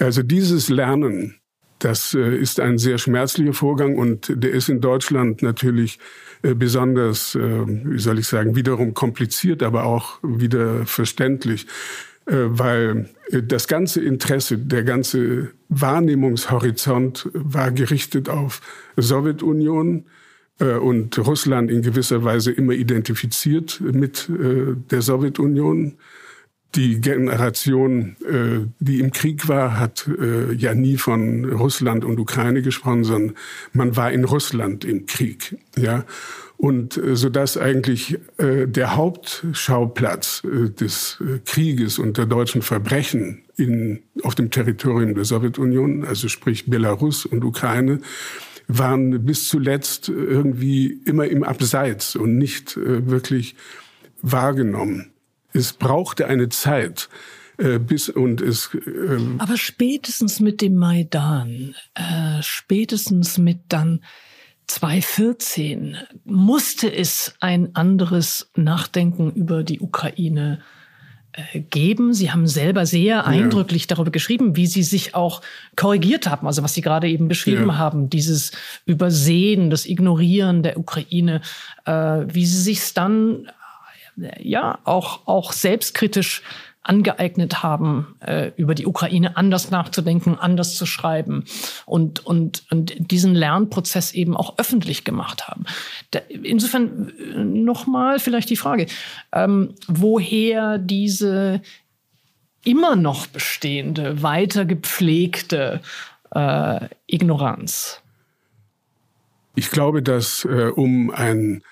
Speaker 1: Also dieses Lernen, das äh, ist ein sehr schmerzlicher Vorgang und der ist in Deutschland natürlich äh, besonders, äh, wie soll ich sagen, wiederum kompliziert, aber auch wieder verständlich. weil das ganze Interesse, der ganze Wahrnehmungshorizont war gerichtet auf Sowjetunion und Russland in gewisser Weise immer identifiziert mit der Sowjetunion die Generation, äh, die im Krieg war, hat äh, ja nie von Russland und Ukraine gesprochen, sondern man war in Russland im Krieg, ja. Und äh, so dass eigentlich äh, der Hauptschauplatz äh, des äh, Krieges und der deutschen Verbrechen in, auf dem Territorium der Sowjetunion, also sprich Belarus und Ukraine, waren bis zuletzt irgendwie immer im Abseits und nicht äh, wirklich wahrgenommen es brauchte eine Zeit, äh, bis und es.
Speaker 2: Äh, Aber spätestens mit dem Maidan, äh, spätestens mit dann 2014 musste es ein anderes Nachdenken über die Ukraine geben. Sie haben selber sehr eindrücklich ja. darüber geschrieben, wie Sie sich auch korrigiert haben, also was Sie gerade eben beschrieben ja. haben, dieses Übersehen, das Ignorieren der Ukraine, äh, wie Sie sich dann ja auch, auch selbstkritisch angeeignet haben, äh, über die Ukraine anders nachzudenken, anders zu schreiben und, und, und diesen Lernprozess eben auch öffentlich gemacht haben. Da, insofern äh, nochmal vielleicht die Frage, ähm, woher diese immer noch bestehende, weiter gepflegte äh, Ignoranz?
Speaker 1: Ich glaube, dass äh, um ein,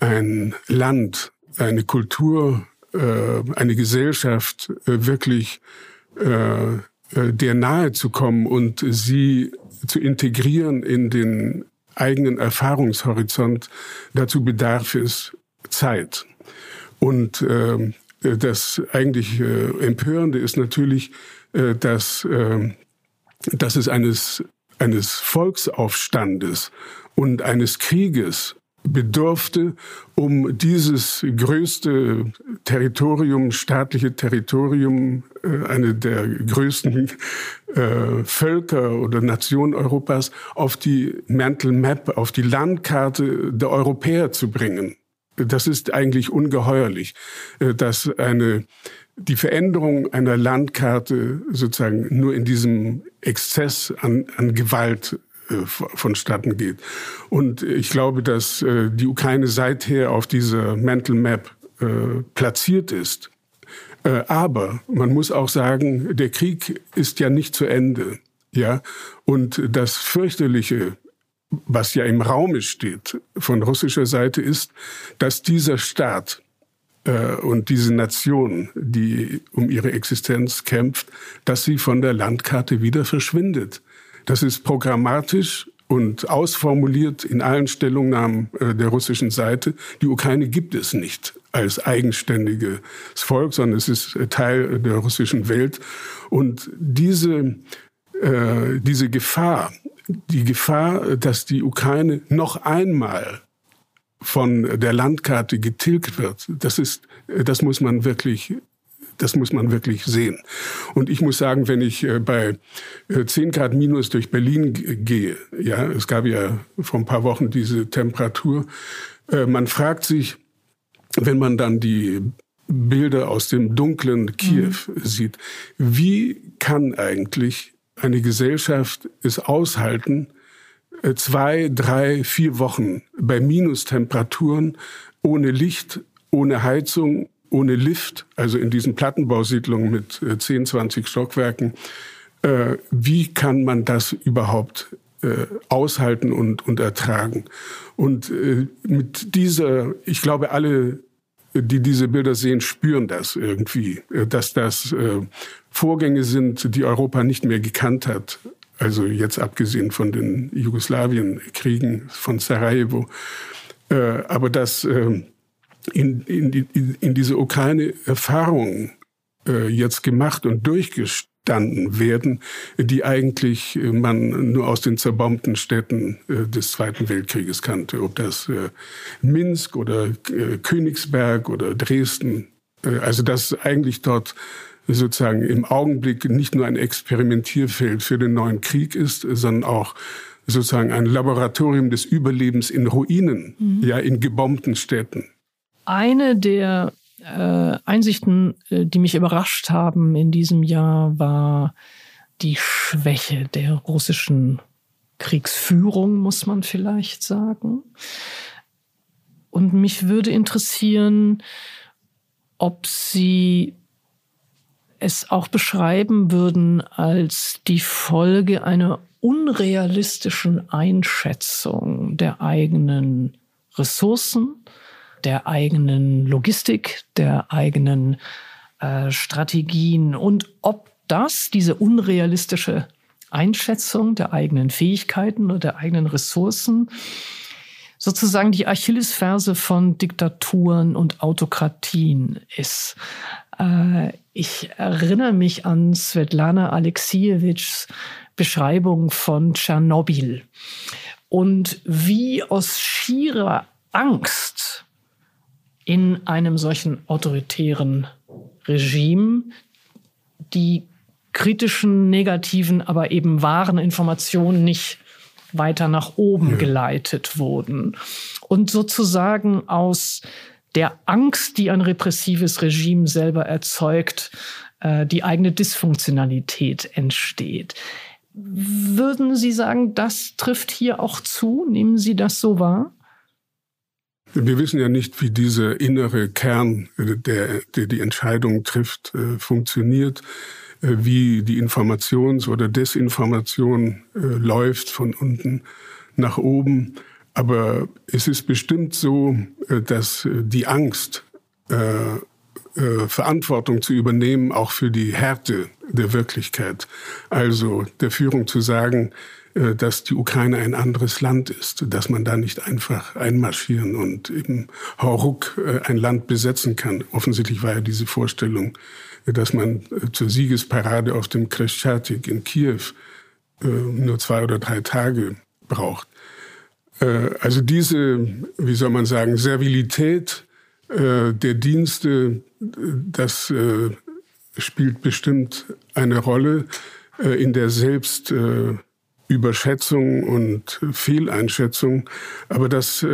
Speaker 1: ein Land eine Kultur, äh, eine Gesellschaft äh, wirklich äh, der nahe zu kommen und sie zu integrieren in den eigenen Erfahrungshorizont, dazu bedarf es Zeit. Und das eigentlich Empörende ist natürlich, dass, dass es eines, eines Volksaufstandes und eines Krieges bedurfte, um dieses größte Territorium, staatliche Territorium, äh, eine der größten äh, Völker oder Nationen Europas auf die Mental Map, auf die Landkarte der Europäer zu bringen. Das ist eigentlich ungeheuerlich, äh, dass eine die Veränderung einer Landkarte sozusagen nur in diesem Exzess an, an Gewalt vonstatten geht. Und ich glaube, dass äh, die Ukraine seither auf dieser Mental Map äh, platziert ist. Aber man muss auch sagen, der Krieg ist ja nicht zu Ende. Ja, und das fürchterliche, was ja im Raume steht von russischer Seite ist, dass dieser Staat und diese Nation, die um ihre Existenz kämpft, dass sie von der Landkarte wieder verschwindet. Das ist programmatisch und ausformuliert in allen Stellungnahmen äh, der russischen Seite. Die Ukraine gibt es nicht als eigenständiges Volk, sondern es ist äh, Teil der russischen Welt. Und diese, äh, diese Gefahr, die Gefahr, dass die Ukraine noch einmal von der Landkarte getilgt wird, das ist, das muss man wirklich das muss man wirklich sehen. Und ich muss sagen, wenn ich äh, bei 10 äh, Grad minus durch Berlin gehe, ja, es gab ja vor ein paar Wochen diese Temperatur, äh, man fragt sich, wenn man dann die Bilder aus dem dunklen Kiew mhm. sieht, wie kann eigentlich eine Gesellschaft es aushalten, zwei, drei, vier Wochen bei Minustemperaturen ohne Licht, ohne Heizung, ohne Lift, also in diesen Plattenbausiedlungen mit 10, äh, 20 Stockwerken, äh, wie kann man das überhaupt äh, aushalten und, und ertragen? Und mit dieser, ich glaube, alle, die diese Bilder sehen, spüren das irgendwie, dass das Vorgänge sind, die Europa nicht mehr gekannt hat. Also jetzt abgesehen von den Jugoslawienkriegen von Sarajevo. Aber dass in, in, die, in diese Ukraine-Erfahrungen äh, jetzt gemacht und durchgestanden werden, die eigentlich äh, man nur aus den zerbombten Städten äh, des Zweiten Weltkrieges kannte. Ob das äh, Minsk oder äh, Königsberg oder Dresden. Äh, also dass eigentlich dort sozusagen im Augenblick nicht nur ein Experimentierfeld für den neuen Krieg ist, sondern auch sozusagen ein Laboratorium des Überlebens in Ruinen, mhm. ja, in gebombten Städten
Speaker 2: eine der äh, Einsichten, äh, die mich überrascht haben in diesem Jahr, war die Schwäche der russischen Kriegsführung, muss man vielleicht sagen. Und mich würde interessieren, ob Sie es auch beschreiben würden als die Folge einer unrealistischen Einschätzung der eigenen Ressourcen, der eigenen Logistik, der eigenen äh, Strategien und ob das, diese unrealistische Einschätzung der eigenen Fähigkeiten oder der eigenen Ressourcen, sozusagen die Achillesferse von Diktaturen und Autokratien ist. Äh, ich erinnere mich an Svetlana Alexievitschs Beschreibung von Tschernobyl und wie aus schierer Angst in einem solchen autoritären Regime die kritischen, negativen, aber eben wahren Informationen nicht weiter nach oben ja. geleitet wurden. Und sozusagen aus der Angst, die ein repressives Regime selber erzeugt, äh, die eigene Dysfunktionalität entsteht. Würden Sie sagen, das trifft hier auch zu? Nehmen Sie das so wahr?
Speaker 1: Wir wissen ja nicht, wie dieser innere Kern, der, der die Entscheidung trifft, äh, funktioniert, äh, wie die Informations- oder Desinformation äh, läuft von unten nach oben. Aber es ist bestimmt so, dass die Angst, äh, Verantwortung zu übernehmen, auch für die Härte der Wirklichkeit, also der Führung zu sagen, äh, dass die Ukraine ein anderes Land ist, dass man da nicht einfach einmarschieren und eben hauruck äh, ein Land besetzen kann. Offensichtlich war ja diese Vorstellung, dass man zur Siegesparade auf dem Kreschatik in Kiew nur zwei oder drei Tage braucht. Also diese, wie soll man sagen, Servilität äh, der Dienste, das äh, spielt bestimmt eine Rolle in der Selbstüberschätzung und Fehleinschätzung. Aber das,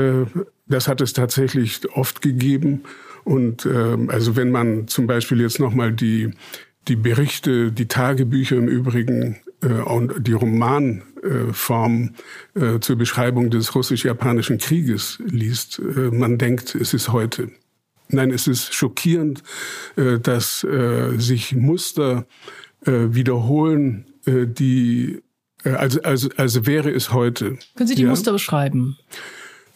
Speaker 1: das hat es tatsächlich oft gegeben. Und also wenn man zum Beispiel jetzt nochmal die, die Berichte, die Tagebücher im Übrigen und die Roman Form äh, zur Beschreibung des russisch-japanischen Krieges liest. Äh, man denkt, es ist heute. Nein, es ist schockierend, äh, dass sich Muster wiederholen, die also, also, also wäre es heute.
Speaker 2: Können Sie die ja? Muster beschreiben?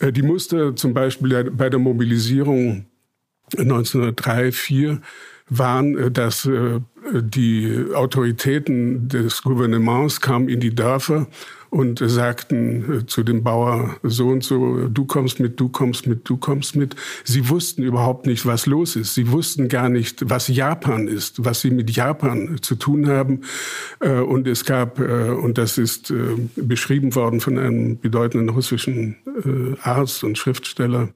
Speaker 1: Die Muster zum Beispiel bei der Mobilisierung 1903, 4 waren, dass die Autoritäten des Gouvernements kamen in die Dörfer und sagten äh, zu dem Bauer so und so, du kommst mit, du kommst mit, du kommst mit. Sie wussten überhaupt nicht, was los ist. Sie wussten gar nicht, was Japan ist, was sie mit Japan zu tun haben. Äh, und es gab, äh, und das ist beschrieben worden von einem bedeutenden russischen Arzt und Schriftsteller,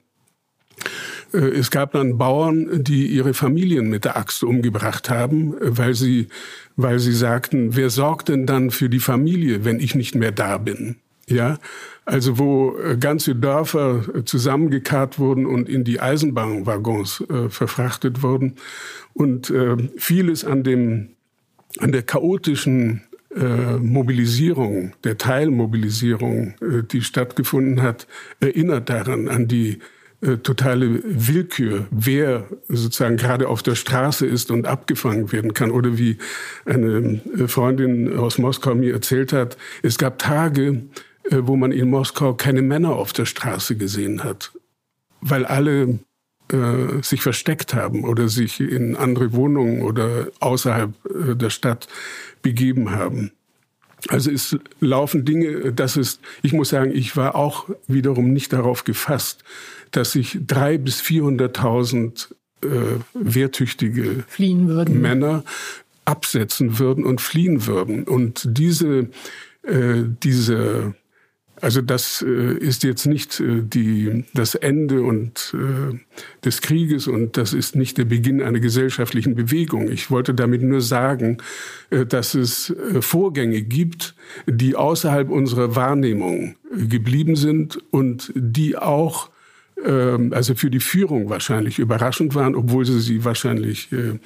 Speaker 1: äh, es gab dann Bauern, die ihre Familien mit der Axt umgebracht haben, weil sie, weil sie sagten, wer sorgt denn dann für die Familie, wenn ich nicht mehr da bin? Ja, also wo äh, ganze Dörfer äh, zusammengekarrt wurden und in die Eisenbahnwaggons äh, verfrachtet wurden und äh, vieles an dem, an der chaotischen äh, Mobilisierung, der Teilmobilisierung, die stattgefunden hat, erinnert daran an die äh, totale Willkür, wer sozusagen gerade auf der Straße ist und abgefangen werden kann. Oder wie eine äh, Freundin aus Moskau mir erzählt hat, es gab Tage, äh, wo man in Moskau keine Männer auf der Straße gesehen hat, weil alle sich versteckt haben oder sich in andere Wohnungen oder außerhalb der Stadt begeben haben. Also es laufen Dinge, das ist, ich muss sagen, ich war auch wiederum nicht darauf gefasst, dass sich drei bis 400.000 äh, wehrtüchtige Männer absetzen würden und fliehen würden. Und diese, äh, diese also das äh, ist jetzt nicht äh, die, das Ende und, äh, des Krieges und das ist nicht der Beginn einer gesellschaftlichen Bewegung. Ich wollte damit nur sagen, äh, dass es äh, Vorgänge gibt, die außerhalb unserer Wahrnehmung geblieben sind und die auch also für die Führung wahrscheinlich überraschend waren, obwohl sie sie wahrscheinlich äh,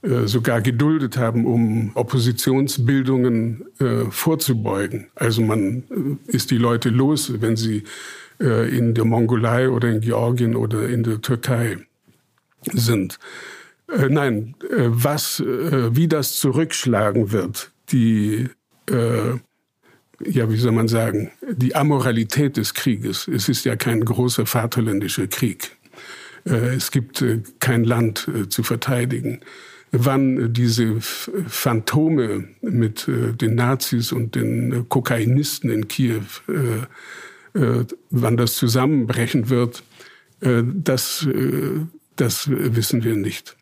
Speaker 1: äh, sogar geduldet haben, um Oppositionsbildungen äh, vorzubeugen. Also man äh, ist die Leute los, wenn sie äh, in der Mongolei oder in Georgien oder in der Türkei sind. Äh, nein, äh, was, wie das zurückschlagen wird, die, ja, wie soll man sagen, die Amoralität des Krieges. Es ist ja kein großer vaterländischer Krieg. Es gibt kein Land zu verteidigen wann diese Phantome mit äh, den Nazis und den äh, Kokainisten in Kiew, äh, äh, wann das zusammenbrechen wird, äh, das, äh, das wissen wir nicht.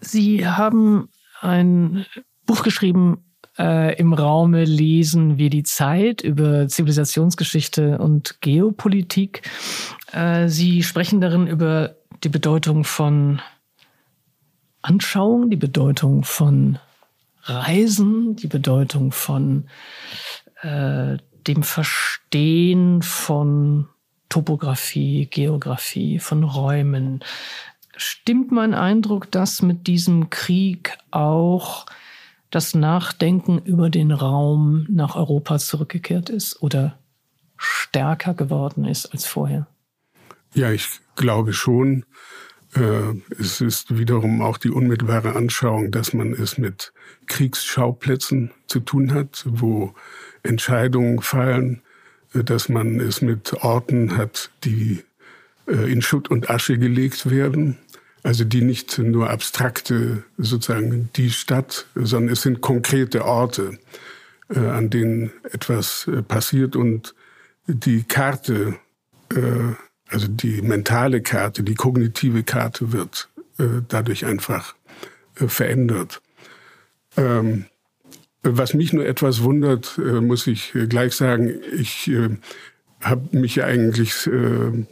Speaker 2: Sie haben ein Buch geschrieben, im Raume lesen wir die Zeit über Zivilisationsgeschichte und Geopolitik. Sie sprechen darin über die Bedeutung von Anschauung, die Bedeutung von Reisen, die Bedeutung von äh, dem Verstehen von Topographie, Geografie, von Räumen. Stimmt mein Eindruck, dass mit diesem Krieg auch das Nachdenken über den Raum nach Europa zurückgekehrt ist oder stärker geworden ist als vorher?
Speaker 1: Ja, ich glaube schon. Äh, es ist wiederum auch die unmittelbare Anschauung, dass man es mit Kriegsschauplätzen zu tun hat, wo Entscheidungen fallen, äh, dass man es mit Orten hat, die äh, in Schutt und Asche gelegt werden. Also die nicht nur abstrakte, sozusagen die Stadt, sondern es sind konkrete Orte, an denen etwas passiert und die Karte also die mentale Karte, die kognitive Karte wird äh, dadurch einfach äh, verändert. Ähm, was mich nur etwas wundert, äh, muss ich äh, gleich sagen, ich äh, habe mich ja eigentlich äh,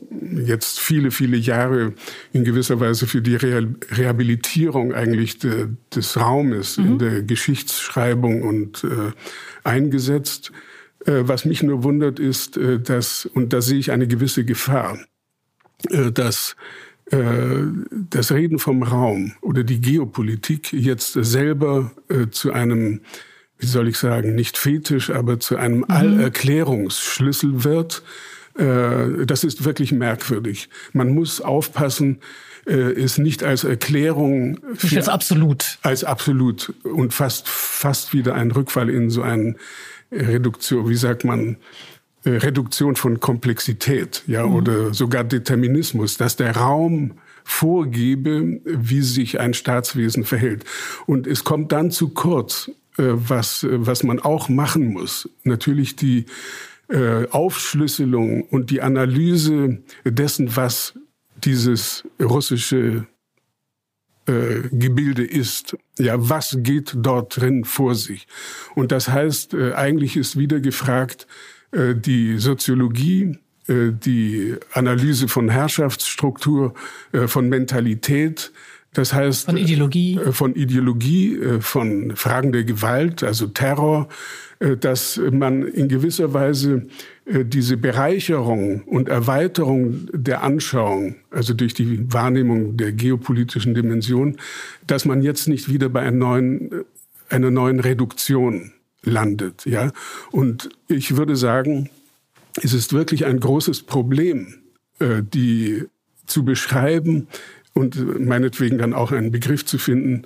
Speaker 1: jetzt viele, viele Jahre in gewisser Weise für die Re Rehabilitierung eigentlich de, des Raumes mhm. in der Geschichtsschreibung und äh, eingesetzt. Äh, was mich nur wundert ist, äh, dass, und da sehe ich eine gewisse Gefahr, äh, dass das Reden vom Raum oder die Geopolitik jetzt selber zu einem, wie soll ich sagen, nicht Fetisch, aber zu einem mhm. Allerklärungsschlüssel wird. Das ist wirklich merkwürdig. Man muss aufpassen, es nicht als Erklärung
Speaker 2: nicht als absolut
Speaker 1: als absolut und fast fast wieder ein Rückfall in so einen Reduktion, wie sagt man, äh, Reduktion von Komplexität, ja, mhm. oder sogar Determinismus, dass der Raum vorgebe, wie sich ein Staatswesen verhält. Und es kommt dann zu kurz, äh, was, was man auch machen muss. Natürlich die äh, Aufschlüsselung und die Analyse dessen, was dieses russische äh, Gebilde ist. Ja, was geht dort drin vor sich? Und das heißt, äh, eigentlich ist wieder gefragt, äh, die Soziologie, äh, die Analyse von Herrschaftsstruktur, äh, von Mentalität, das heißt
Speaker 2: von Ideologie,
Speaker 1: äh, von Ideologie, von Fragen der Gewalt, also Terror, dass man in gewisser Weise äh, diese Bereicherung und Erweiterung der Anschauung, also durch die Wahrnehmung der geopolitischen Dimension, dass man jetzt nicht wieder bei einer neuen, äh, einer neuen Reduktion landet, ja. Und ich würde sagen, es ist wirklich ein großes Problem, äh, die zu beschreiben, und meinetwegen dann auch einen Begriff zu finden,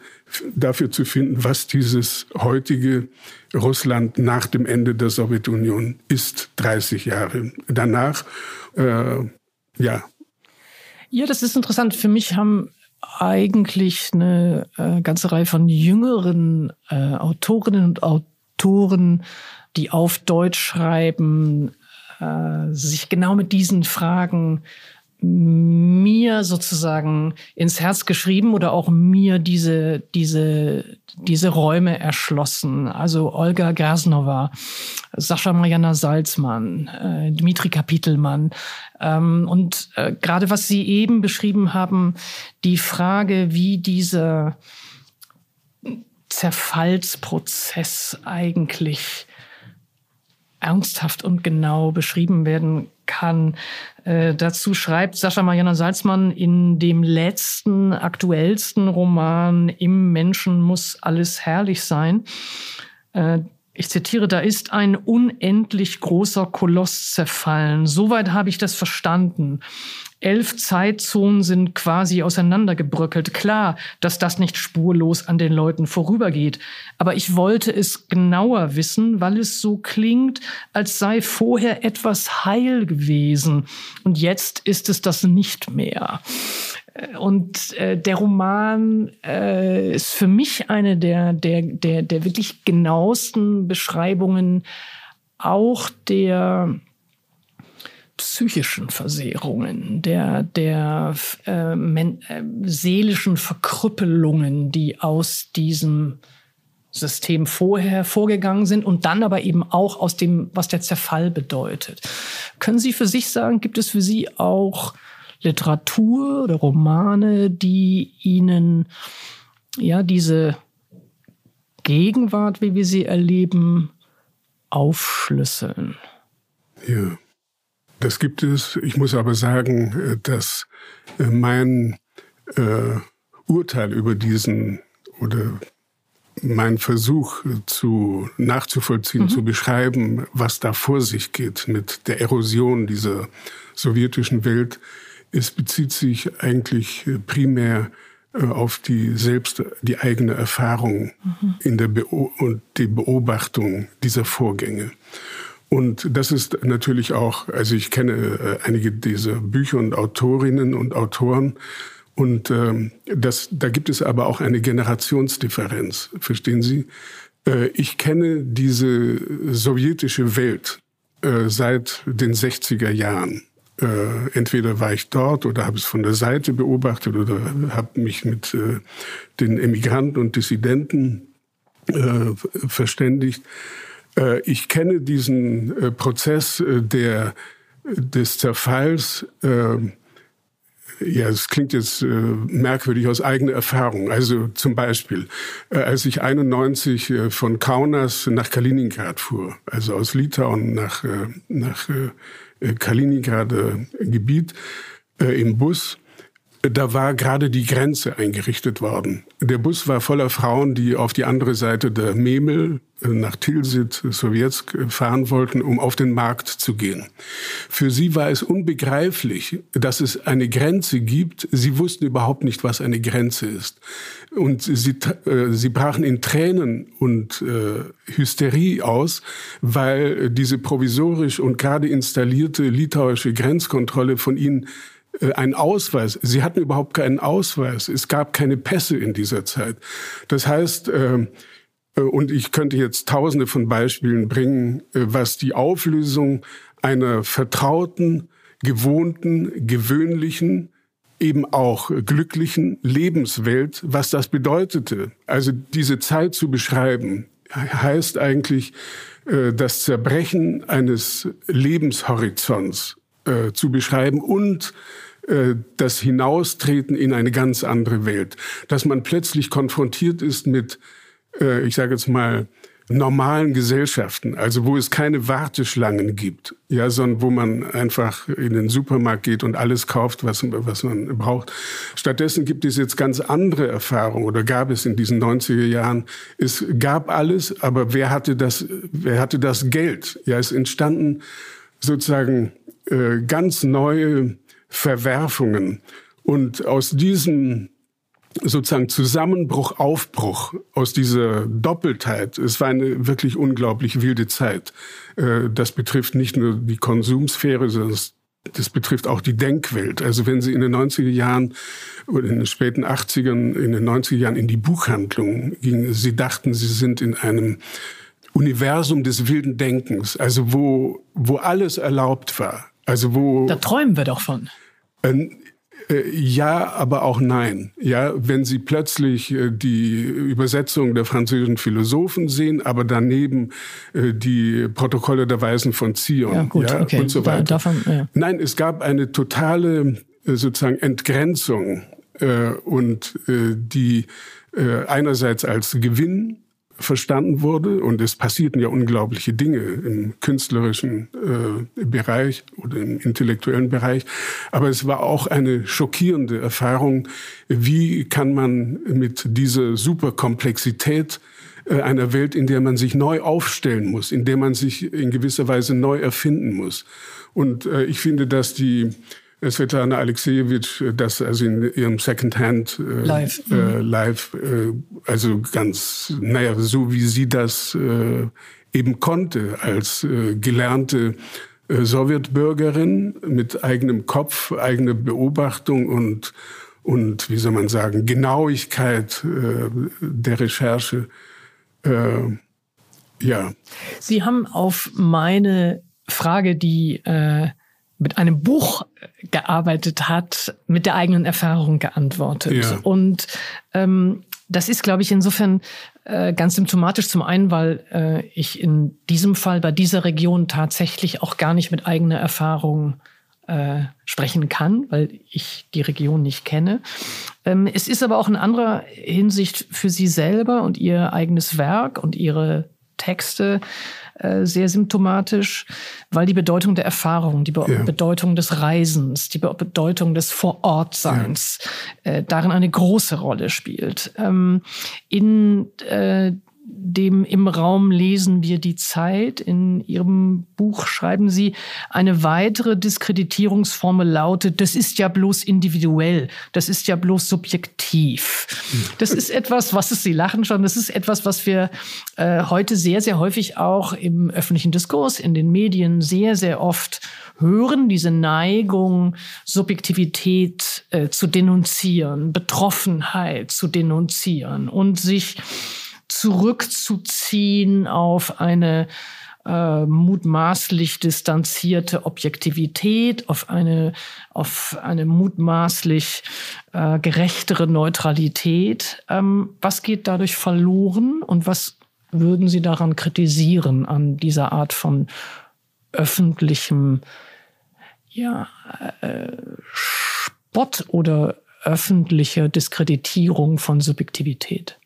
Speaker 1: dafür zu finden, was dieses heutige Russland nach dem Ende der Sowjetunion ist, 30 Jahre danach. Äh, ja.
Speaker 2: Ja, das ist interessant. Für mich haben eigentlich eine äh, ganze Reihe von jüngeren äh, Autorinnen und Autoren, die auf Deutsch schreiben, äh, sich genau mit diesen Fragen mir sozusagen ins Herz geschrieben oder auch mir diese, diese, diese Räume erschlossen. Also Olga Grasnova, Sascha Mariana Salzmann, äh, Dmitri Kapitelmann. Ähm, und äh, gerade was Sie eben beschrieben haben, die Frage, wie dieser Zerfallsprozess eigentlich ernsthaft und genau beschrieben werden kann. Äh, dazu schreibt Sascha Mariana Salzmann in dem letzten, aktuellsten Roman Im Menschen muss alles herrlich sein. Äh, ich zitiere, da ist ein unendlich großer Koloss zerfallen. Soweit habe ich das verstanden. Elf Zeitzonen sind quasi auseinandergebröckelt. Klar, dass das nicht spurlos an den Leuten vorübergeht. Aber ich wollte es genauer wissen, weil es so klingt, als sei vorher etwas heil gewesen. Und jetzt ist es das nicht mehr. Und äh, der Roman äh, ist für mich eine der, der, der, der wirklich genauesten Beschreibungen auch der psychischen Versehrungen, der, der äh, men, äh, seelischen Verkrüppelungen, die aus diesem System vorher vorgegangen sind und dann aber eben auch aus dem, was der Zerfall bedeutet. Können Sie für sich sagen, gibt es für Sie auch Literatur oder Romane, die Ihnen ja diese Gegenwart, wie wir sie erleben, aufschlüsseln?
Speaker 1: Ja. Das gibt es. Ich muss aber sagen, äh, dass äh, mein äh, Urteil über diesen oder mein Versuch äh, zu nachzuvollziehen, mhm. zu beschreiben, was da vor sich geht mit der Erosion dieser sowjetischen Welt, es bezieht sich eigentlich primär auf die selbst die eigene Erfahrung mhm. in der Beo und die Beobachtung dieser Vorgänge. Und das ist natürlich auch, also ich kenne äh, einige dieser Bücher und Autorinnen und Autoren. Und ähm, das, da gibt es aber auch eine Generationsdifferenz, verstehen Sie? Äh, ich kenne diese sowjetische Welt äh, seit den 60er Jahren. Entweder war ich dort oder habe es von der Seite beobachtet oder habe mich mit den Emigranten und Dissidenten verständigt. Äh, ich kenne diesen äh, Prozess äh, der, des Zerfalls. Ja, es klingt jetzt merkwürdig aus eigener Erfahrung. Also zum Beispiel, als ich 91 von Kaunas nach Kaliningrad fuhr, also aus Litauen nach, nach Kaliningrader Gebiet im Bus, da war gerade die Grenze eingerichtet worden. Der Bus war voller Frauen, die auf die andere Seite der Memel nach Tilsit, Sowjetsk, fahren wollten, um auf den Markt zu gehen. Für sie war es unbegreiflich, dass es eine Grenze gibt. Sie wussten überhaupt nicht, was eine Grenze ist. Und sie, äh, sie brachen in Tränen und äh, Hysterie aus, weil diese provisorisch und gerade installierte litauische Grenzkontrolle von ihnen äh, ein Ausweis. Sie hatten überhaupt keinen Ausweis. Es gab keine Pässe in dieser Zeit. Das heißt, äh, äh, und ich könnte jetzt tausende von Beispielen bringen, was die Auflösung einer vertrauten, gewohnten, gewöhnlichen, eben auch glücklichen Lebenswelt, was das bedeutete. Also diese Zeit zu beschreiben, heißt eigentlich das Zerbrechen eines Lebenshorizonts zu beschreiben und äh, das Hinaustreten in eine ganz andere Welt. Dass man plötzlich konfrontiert ist mit, äh, ich sage jetzt mal, normalen Gesellschaften, also wo es keine Warteschlangen gibt, ja, sondern wo man einfach in den Supermarkt geht und alles kauft, was, was man braucht. Stattdessen gibt es jetzt ganz andere Erfahrungen oder gab es in diesen 90er Jahren. Es gab alles, aber wer hatte das, wer hatte das Geld? Ja, es entstanden sozusagen äh, ganz neue Verwerfungen. Und aus diesem sozusagen Zusammenbruch, Aufbruch, aus dieser Doppeltheit, es war eine wirklich unglaublich wilde Zeit. Äh, das betrifft nicht nur die Konsumsphäre, sondern das betrifft auch die Denkwelt. Also wenn Sie in den 90er Jahren oder in den späten 80ern, in den 90er Jahren in die Buchhandlung gingen, Sie dachten, Sie sind in einem Universum des wilden Denkens, also wo, wo alles erlaubt war. Also wo.
Speaker 2: Da träumen wir doch von.
Speaker 1: Äh, äh, ja, aber auch nein. Ja, wenn Sie plötzlich äh, die Übersetzung der französischen Philosophen sehen, aber daneben äh, die Protokolle der Weisen von Zion ja, gut, ja, okay. und so weiter. Da, davon, ja. Nein, es gab eine totale äh, sozusagen Entgrenzung und die einerseits als Gewinn verstanden wurde. Und es passierten ja unglaubliche Dinge im künstlerischen äh, Bereich oder im intellektuellen Bereich. Aber es war auch eine schockierende Erfahrung. Wie kann man mit dieser Superkomplexität äh, einer Welt, in der man sich neu aufstellen muss, in der man sich in gewisser Weise neu erfinden muss. Und äh, ich finde, dass die Svetlana Alexejewitsch das also in ihrem Secondhand
Speaker 2: äh, live,
Speaker 1: äh, live äh, also ganz, naja, so wie sie das äh, eben konnte als äh, gelernte äh, Sowjetbürgerin mit eigenem Kopf, eigener Beobachtung und und wie soll man sagen Genauigkeit der Recherche. Ja.
Speaker 2: Sie haben auf meine Frage, die mit einem Buch gearbeitet hat, mit der eigenen Erfahrung geantwortet. Ja. Und ähm, das ist, glaube ich, insofern äh, ganz symptomatisch zum einen, weil äh, ich in diesem Fall bei dieser Region tatsächlich auch gar nicht mit eigener Erfahrung äh, sprechen kann, weil ich die Region nicht kenne. Ähm, es ist aber auch in anderer Hinsicht für Sie selber und Ihr eigenes Werk und Ihre Texte äh, sehr symptomatisch, weil die Bedeutung der Erfahrung, die Be ja. Bedeutung des Reisens, die Be Bedeutung des Vorortseins ja. äh, darin eine große Rolle spielt. Ähm, in äh, dem im Raum lesen wir die Zeit. In Ihrem Buch schreiben Sie, eine weitere Diskreditierungsformel lautet, das ist ja bloß individuell, das ist ja bloß subjektiv. Das ist etwas, was ist, Sie lachen schon, das ist etwas, was wir äh, heute sehr, sehr häufig auch im öffentlichen Diskurs, in den Medien sehr, sehr oft hören, diese Neigung, Subjektivität äh, zu denunzieren, Betroffenheit zu denunzieren und sich zurückzuziehen auf eine äh, mutmaßlich distanzierte Objektivität, auf eine, auf eine mutmaßlich äh, gerechtere Neutralität. Ähm, was geht dadurch verloren und was würden Sie daran kritisieren, an dieser Art von öffentlichem ja, äh, Spott oder öffentlicher Diskreditierung von Subjektivität?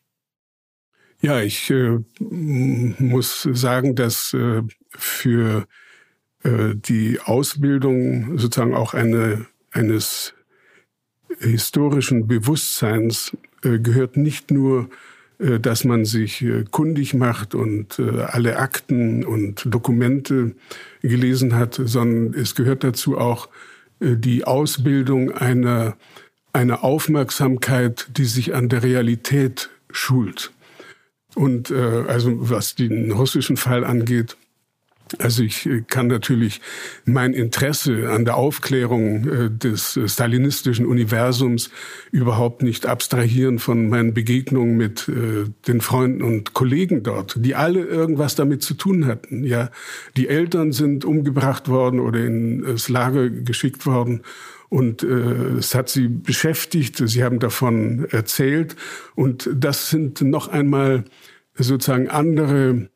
Speaker 1: Ja, ich äh, muss sagen, dass äh, für äh, die Ausbildung sozusagen auch eine, eines historischen Bewusstseins äh, gehört nicht nur, äh, dass man sich äh, kundig macht und alle Akten und Dokumente gelesen hat, sondern es gehört dazu auch die Ausbildung einer, einer Aufmerksamkeit, die sich an der Realität schult. Und äh, also was den russischen Fall angeht, also ich äh, kann natürlich mein Interesse an der Aufklärung äh, des äh, stalinistischen Universums überhaupt nicht abstrahieren von meinen Begegnungen mit den Freunden und Kollegen dort, die alle irgendwas damit zu tun hatten. Ja, die Eltern sind umgebracht worden oder ins Lager geschickt worden und äh, es hat sie beschäftigt. Sie haben davon erzählt. Und das sind noch einmal sozusagen andere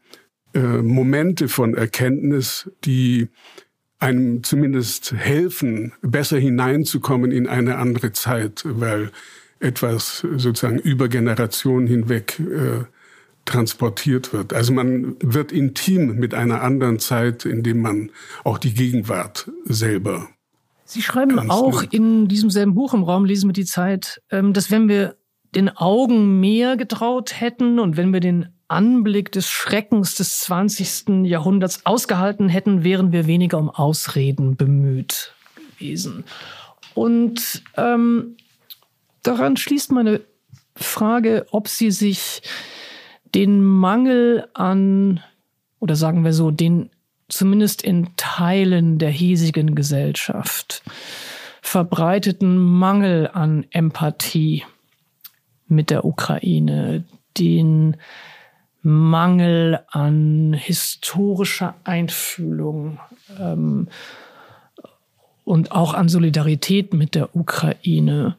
Speaker 1: äh, Momente von Erkenntnis, die einem zumindest helfen, besser hineinzukommen in eine andere Zeit, weil etwas sozusagen über Generationen hinweg äh, transportiert wird. Also man wird intim mit einer anderen Zeit, indem man auch die Gegenwart selber
Speaker 2: Sie schreiben auch in diesem selben Buch im Raum Lesen wir die Zeit, ähm, dass wenn wir den Augen mehr getraut hätten und wenn wir den Anblick des Schreckens des 20. Jahrhunderts ausgehalten hätten, wären wir weniger um Ausreden bemüht gewesen. Und ähm, daran schließt meine Frage, ob Sie sich den Mangel an, oder sagen wir so, den zumindest in Teilen der hiesigen Gesellschaft verbreiteten Mangel an Empathie mit der Ukraine, den Mangel an historischer Einfühlung ähm, und auch an Solidarität mit der Ukraine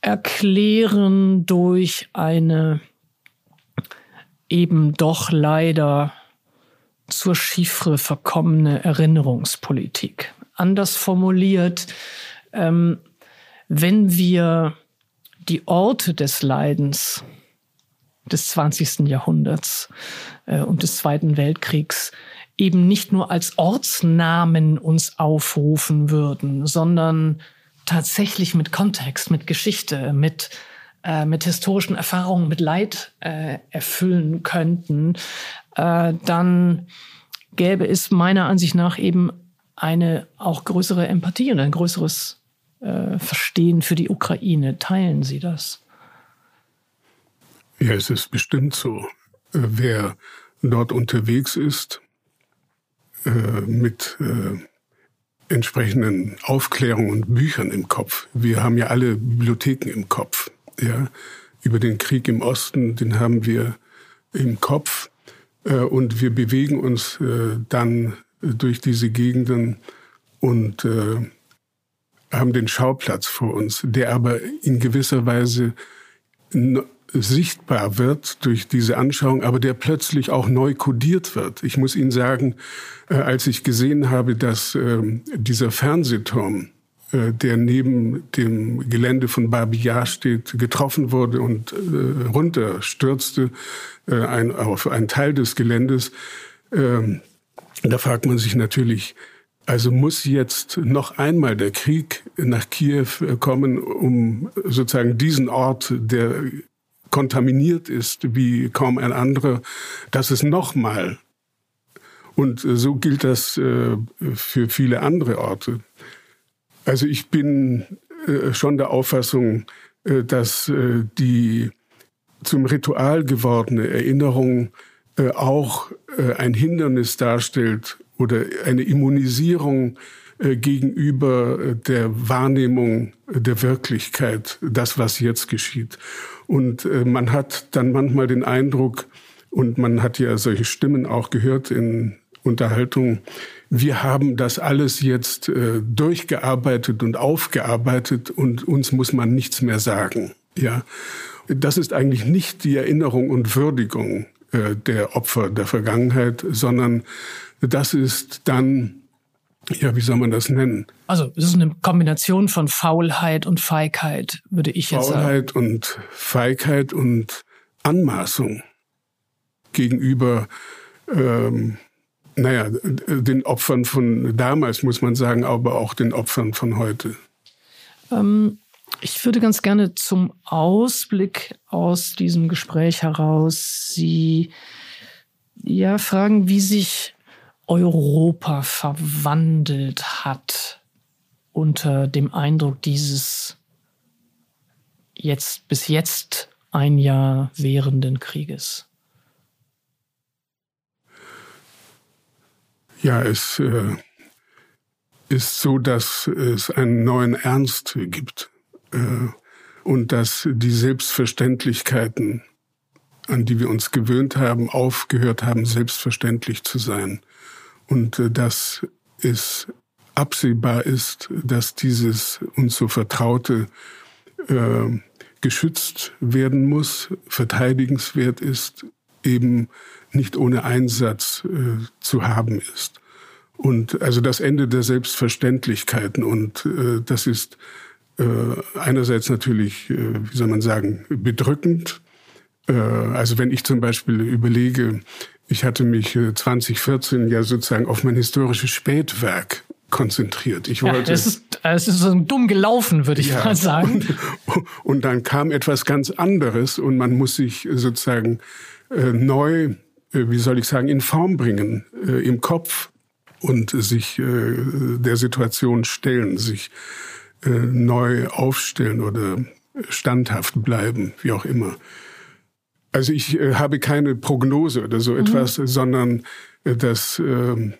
Speaker 2: erklären durch eine eben doch leider zur Chiffre verkommene Erinnerungspolitik. Anders formuliert, ähm, wenn wir die Orte des Leidens des 20. Jahrhunderts äh, und des Zweiten Weltkriegs eben nicht nur als Ortsnamen uns aufrufen würden, sondern tatsächlich mit Kontext, mit Geschichte, mit, äh, mit historischen Erfahrungen, mit Leid äh, erfüllen könnten, äh, dann gäbe es meiner Ansicht nach eben eine auch größere Empathie und ein größeres äh, Verstehen für die Ukraine. Teilen Sie das?
Speaker 1: Ja, es ist bestimmt so. Äh, wer dort unterwegs ist, äh, mit äh, entsprechenden Aufklärungen und Büchern im Kopf. Wir haben ja alle Bibliotheken im Kopf. Ja, über den Krieg im Osten, den haben wir im Kopf und wir bewegen uns dann durch diese Gegenden und haben den Schauplatz vor uns, der aber in gewisser Weise sichtbar wird durch diese Anschauung, aber der plötzlich auch neu kodiert wird. Ich muss Ihnen sagen, äh, als ich gesehen habe, dass äh, dieser Fernsehturm, äh, der neben dem Gelände von Babi Yar steht, getroffen wurde und äh, runterstürzte auf einen Teil des Geländes, ähm, da fragt man sich natürlich, also muss jetzt noch einmal der Krieg nach Kiew äh, kommen, um sozusagen diesen Ort, der kontaminiert ist wie kaum ein anderer, dass es nochmal, und äh, so gilt das äh, für viele andere Orte. Also ich bin äh, schon der Auffassung, dass die zum Ritual gewordene Erinnerung auch ein Hindernis darstellt oder eine Immunisierung gegenüber der Wahrnehmung der Wirklichkeit, das, was jetzt geschieht. Und äh, man hat dann manchmal den Eindruck, und man hat ja solche Stimmen auch gehört in Unterhaltungen, wir haben das alles jetzt äh, durchgearbeitet und aufgearbeitet und uns muss man nichts mehr sagen. Ja, das ist eigentlich nicht die Erinnerung und Würdigung äh, der Opfer der Vergangenheit, sondern das ist dann ja, wie soll man das nennen?
Speaker 2: Also es ist eine Kombination von Faulheit und Feigheit, würde ich jetzt
Speaker 1: sagen. Faulheit und Feigheit und Anmaßung gegenüber, ähm, naja, den Opfern von damals, muss man sagen, aber auch den Opfern von heute.
Speaker 2: Ähm, ich würde ganz gerne zum Ausblick aus diesem Gespräch heraus Sie ja fragen, wie sich Europa verwandelt hat unter dem Eindruck dieses jetzt bis jetzt ein Jahr währenden Krieges?
Speaker 1: Ja, es äh, ist so, dass es einen neuen Ernst gibt äh, und dass die Selbstverständlichkeiten, an die wir uns gewöhnt haben, aufgehört haben, selbstverständlich zu sein und äh, dass es absehbar ist, dass dieses uns so Vertraute äh, geschützt werden muss, verteidigenswert ist, eben nicht ohne Einsatz äh, zu haben ist. Und also das Ende der Selbstverständlichkeiten. Und äh, das ist äh, einerseits natürlich, äh, wie soll man sagen, bedrückend. Also wenn ich zum Beispiel überlege, ich hatte mich 2014 äh, ja sozusagen auf mein historisches Spätwerk konzentriert. Ich wollte.
Speaker 2: Ja, es ist, es ist so dumm gelaufen, würde ich ja, mal sagen.
Speaker 1: Und, und, dann kam etwas ganz anderes und man muss sich sozusagen äh, neu, äh, wie soll ich sagen, in Form bringen äh, im Kopf und sich äh, der Situation stellen, sich äh, neu aufstellen oder standhaft bleiben, wie auch immer. Also ich äh, habe keine Prognose oder so etwas, mhm. sondern äh, das, äh,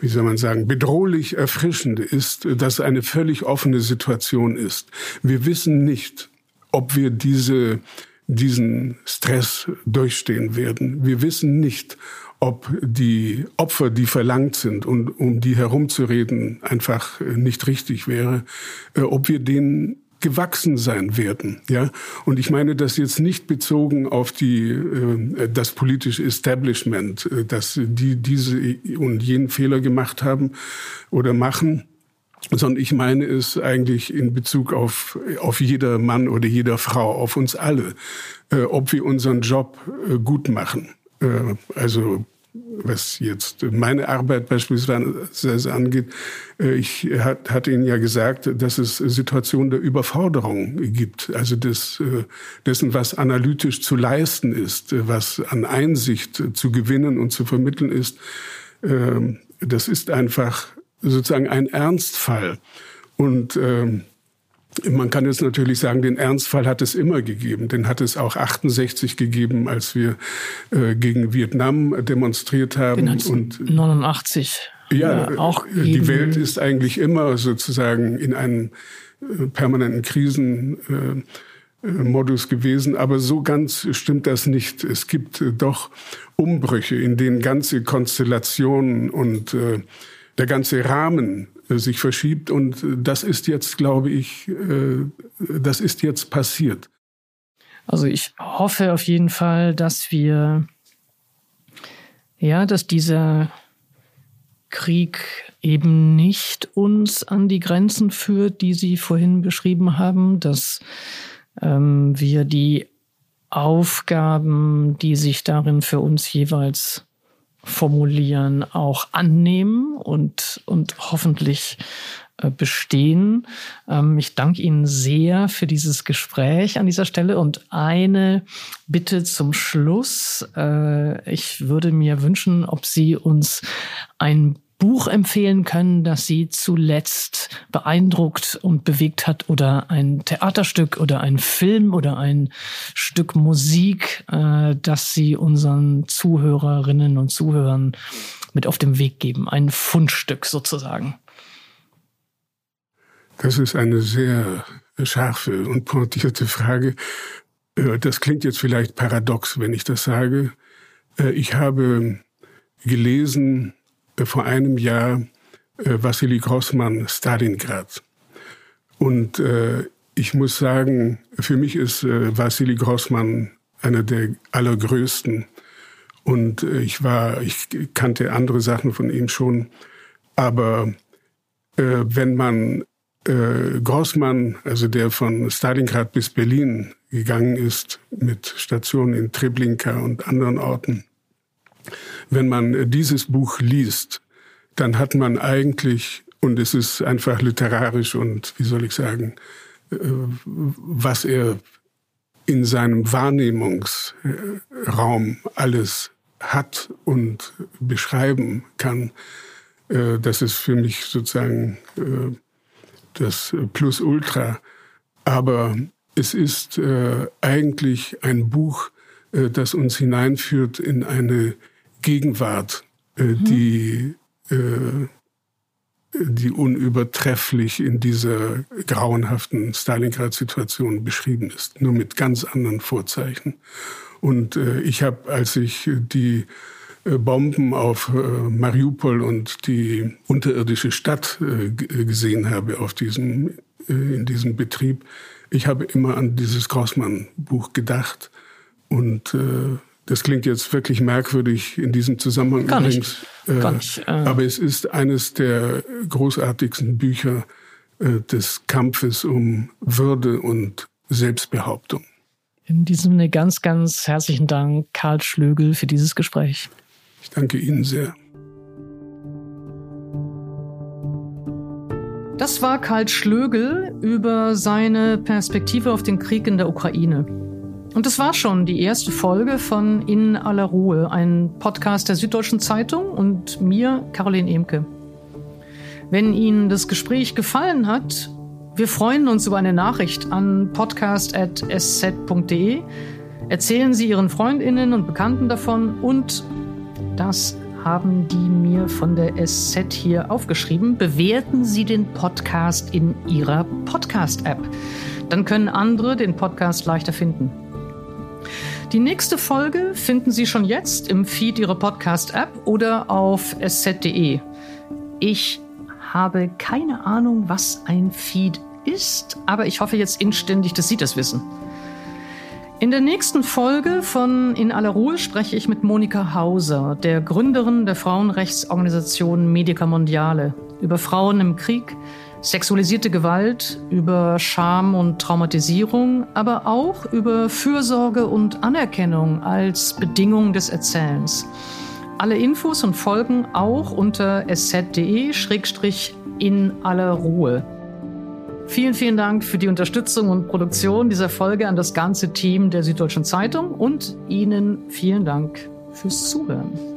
Speaker 1: wie soll man sagen, bedrohlich Erfrischende ist, dass eine völlig offene Situation ist. Wir wissen nicht, ob wir diese, diesen Stress durchstehen werden. Wir wissen nicht, ob die Opfer, die verlangt sind und um die herumzureden, einfach äh, nicht richtig wäre, äh, ob wir denen gewachsen sein werden. Ja, und ich meine das jetzt nicht bezogen auf die äh, das politische Establishment, äh, dass die diese und jenen Fehler gemacht haben oder machen, sondern ich meine es eigentlich in Bezug auf, auf jeder Mann oder jeder Frau, auf uns alle, äh, ob wir unseren Job äh, gut machen. Äh, also was jetzt meine Arbeit beispielsweise angeht, äh, ich hat, hatte Ihnen ja gesagt, dass es Situationen der Überforderung gibt, also des, äh, dessen, was analytisch zu leisten ist, was an Einsicht zu gewinnen und zu vermitteln ist. Ähm, das ist einfach sozusagen ein Ernstfall. Und ähm, man kann jetzt natürlich sagen, den Ernstfall hat es immer gegeben. Den hat es auch 68 gegeben, als wir äh, gegen Vietnam demonstriert haben.
Speaker 2: Den und 89.
Speaker 1: Ja, ja auch äh, die Welt ist eigentlich immer sozusagen in einem äh, permanenten Krisenmodus äh, gewesen. Aber so ganz stimmt das nicht. Es gibt doch Umbrüche, in denen ganze Konstellationen und äh, der ganze Rahmen äh, sich verschiebt. Und äh, das ist jetzt, glaube ich, äh, das ist jetzt passiert.
Speaker 2: Also ich hoffe auf jeden Fall, dass wir, ja, dass dieser Krieg eben nicht uns an die Grenzen führt, die Sie vorhin beschrieben haben, dass ähm, wir die Aufgaben, die sich darin für uns jeweils formulieren, auch annehmen und, und hoffentlich äh, bestehen. Ähm, ich danke Ihnen sehr für dieses Gespräch an dieser Stelle und eine Bitte zum Schluss. Äh, ich würde mir wünschen, ob Sie uns ein Buch empfehlen können, das Sie zuletzt beeindruckt und bewegt hat oder ein Theaterstück oder ein Film oder ein Stück Musik, äh, das Sie unseren Zuhörerinnen und Zuhörern mit auf den Weg geben. Ein Fundstück sozusagen.
Speaker 1: Das ist eine sehr scharfe und pointierte Frage. Äh, das klingt jetzt vielleicht paradox, wenn ich das sage. Äh, ich habe gelesen vor einem Jahr äh, Wassili Grossmann Stalingrad. Und äh, ich muss sagen, für mich ist äh, Wassili Grossmann einer der allergrößten. Und äh, ich war, ich kannte andere Sachen von ihm schon. Aber äh, wenn man äh, Grossmann, also der von Stalingrad bis Berlin gegangen ist, mit Stationen in Treblinka und anderen Orten, wenn man dieses Buch liest, dann hat man eigentlich, und es ist einfach literarisch und wie soll ich sagen, äh, was er in seinem Wahrnehmungsraum alles hat und beschreiben kann, äh, das ist für mich sozusagen äh, das Plus-Ultra. Aber es ist eigentlich ein Buch, das uns hineinführt in eine Gegenwart, äh, mhm. die, äh, die unübertrefflich in dieser grauenhaften Stalingrad-Situation beschrieben ist, nur mit ganz anderen Vorzeichen. Und äh, ich habe, als ich die äh, Bomben auf äh, Mariupol und die unterirdische Stadt äh, gesehen habe auf diesem, in diesem Betrieb, ich habe immer an dieses Grossmann-Buch gedacht und das klingt jetzt wirklich merkwürdig in diesem Zusammenhang
Speaker 2: Gar übrigens. Nicht. Äh, Gar nicht.
Speaker 1: Äh. Aber es ist eines der großartigsten Bücher äh, des Kampfes um Würde und Selbstbehauptung.
Speaker 2: In diesem Sinne ganz, ganz herzlichen Dank, Karl Schlögel, für dieses Gespräch.
Speaker 1: Ich danke Ihnen sehr.
Speaker 2: Das war Karl Schlögel über seine Perspektive auf den Krieg in der Ukraine. Und das war schon die erste Folge von In aller Ruhe, ein Podcast der Süddeutschen Zeitung und mir, Caroline Emke. Wenn Ihnen das Gespräch gefallen hat, wir freuen uns über eine Nachricht an podcast.sz.de. Erzählen Sie Ihren Freundinnen und Bekannten davon und das haben die mir von der SZ hier aufgeschrieben. Bewerten Sie den Podcast in Ihrer Podcast-App. Dann können andere den Podcast leichter finden. Die nächste Folge finden Sie schon jetzt im Feed Ihrer Podcast-App oder auf sz.de. Ich habe keine Ahnung, was ein Feed ist, aber ich hoffe jetzt inständig, dass Sie das wissen. In der nächsten Folge von In aller Ruhe spreche ich mit Monika Hauser, der Gründerin der Frauenrechtsorganisation Medica Mondiale, über Frauen im Krieg, Sexualisierte Gewalt, über Scham und Traumatisierung, aber auch über Fürsorge und Anerkennung als Bedingung des Erzählens. Alle Infos und Folgen auch unter sz.de-in aller Ruhe. Vielen, vielen Dank für die Unterstützung und Produktion dieser Folge an das ganze Team der Süddeutschen Zeitung und Ihnen vielen Dank fürs Zuhören.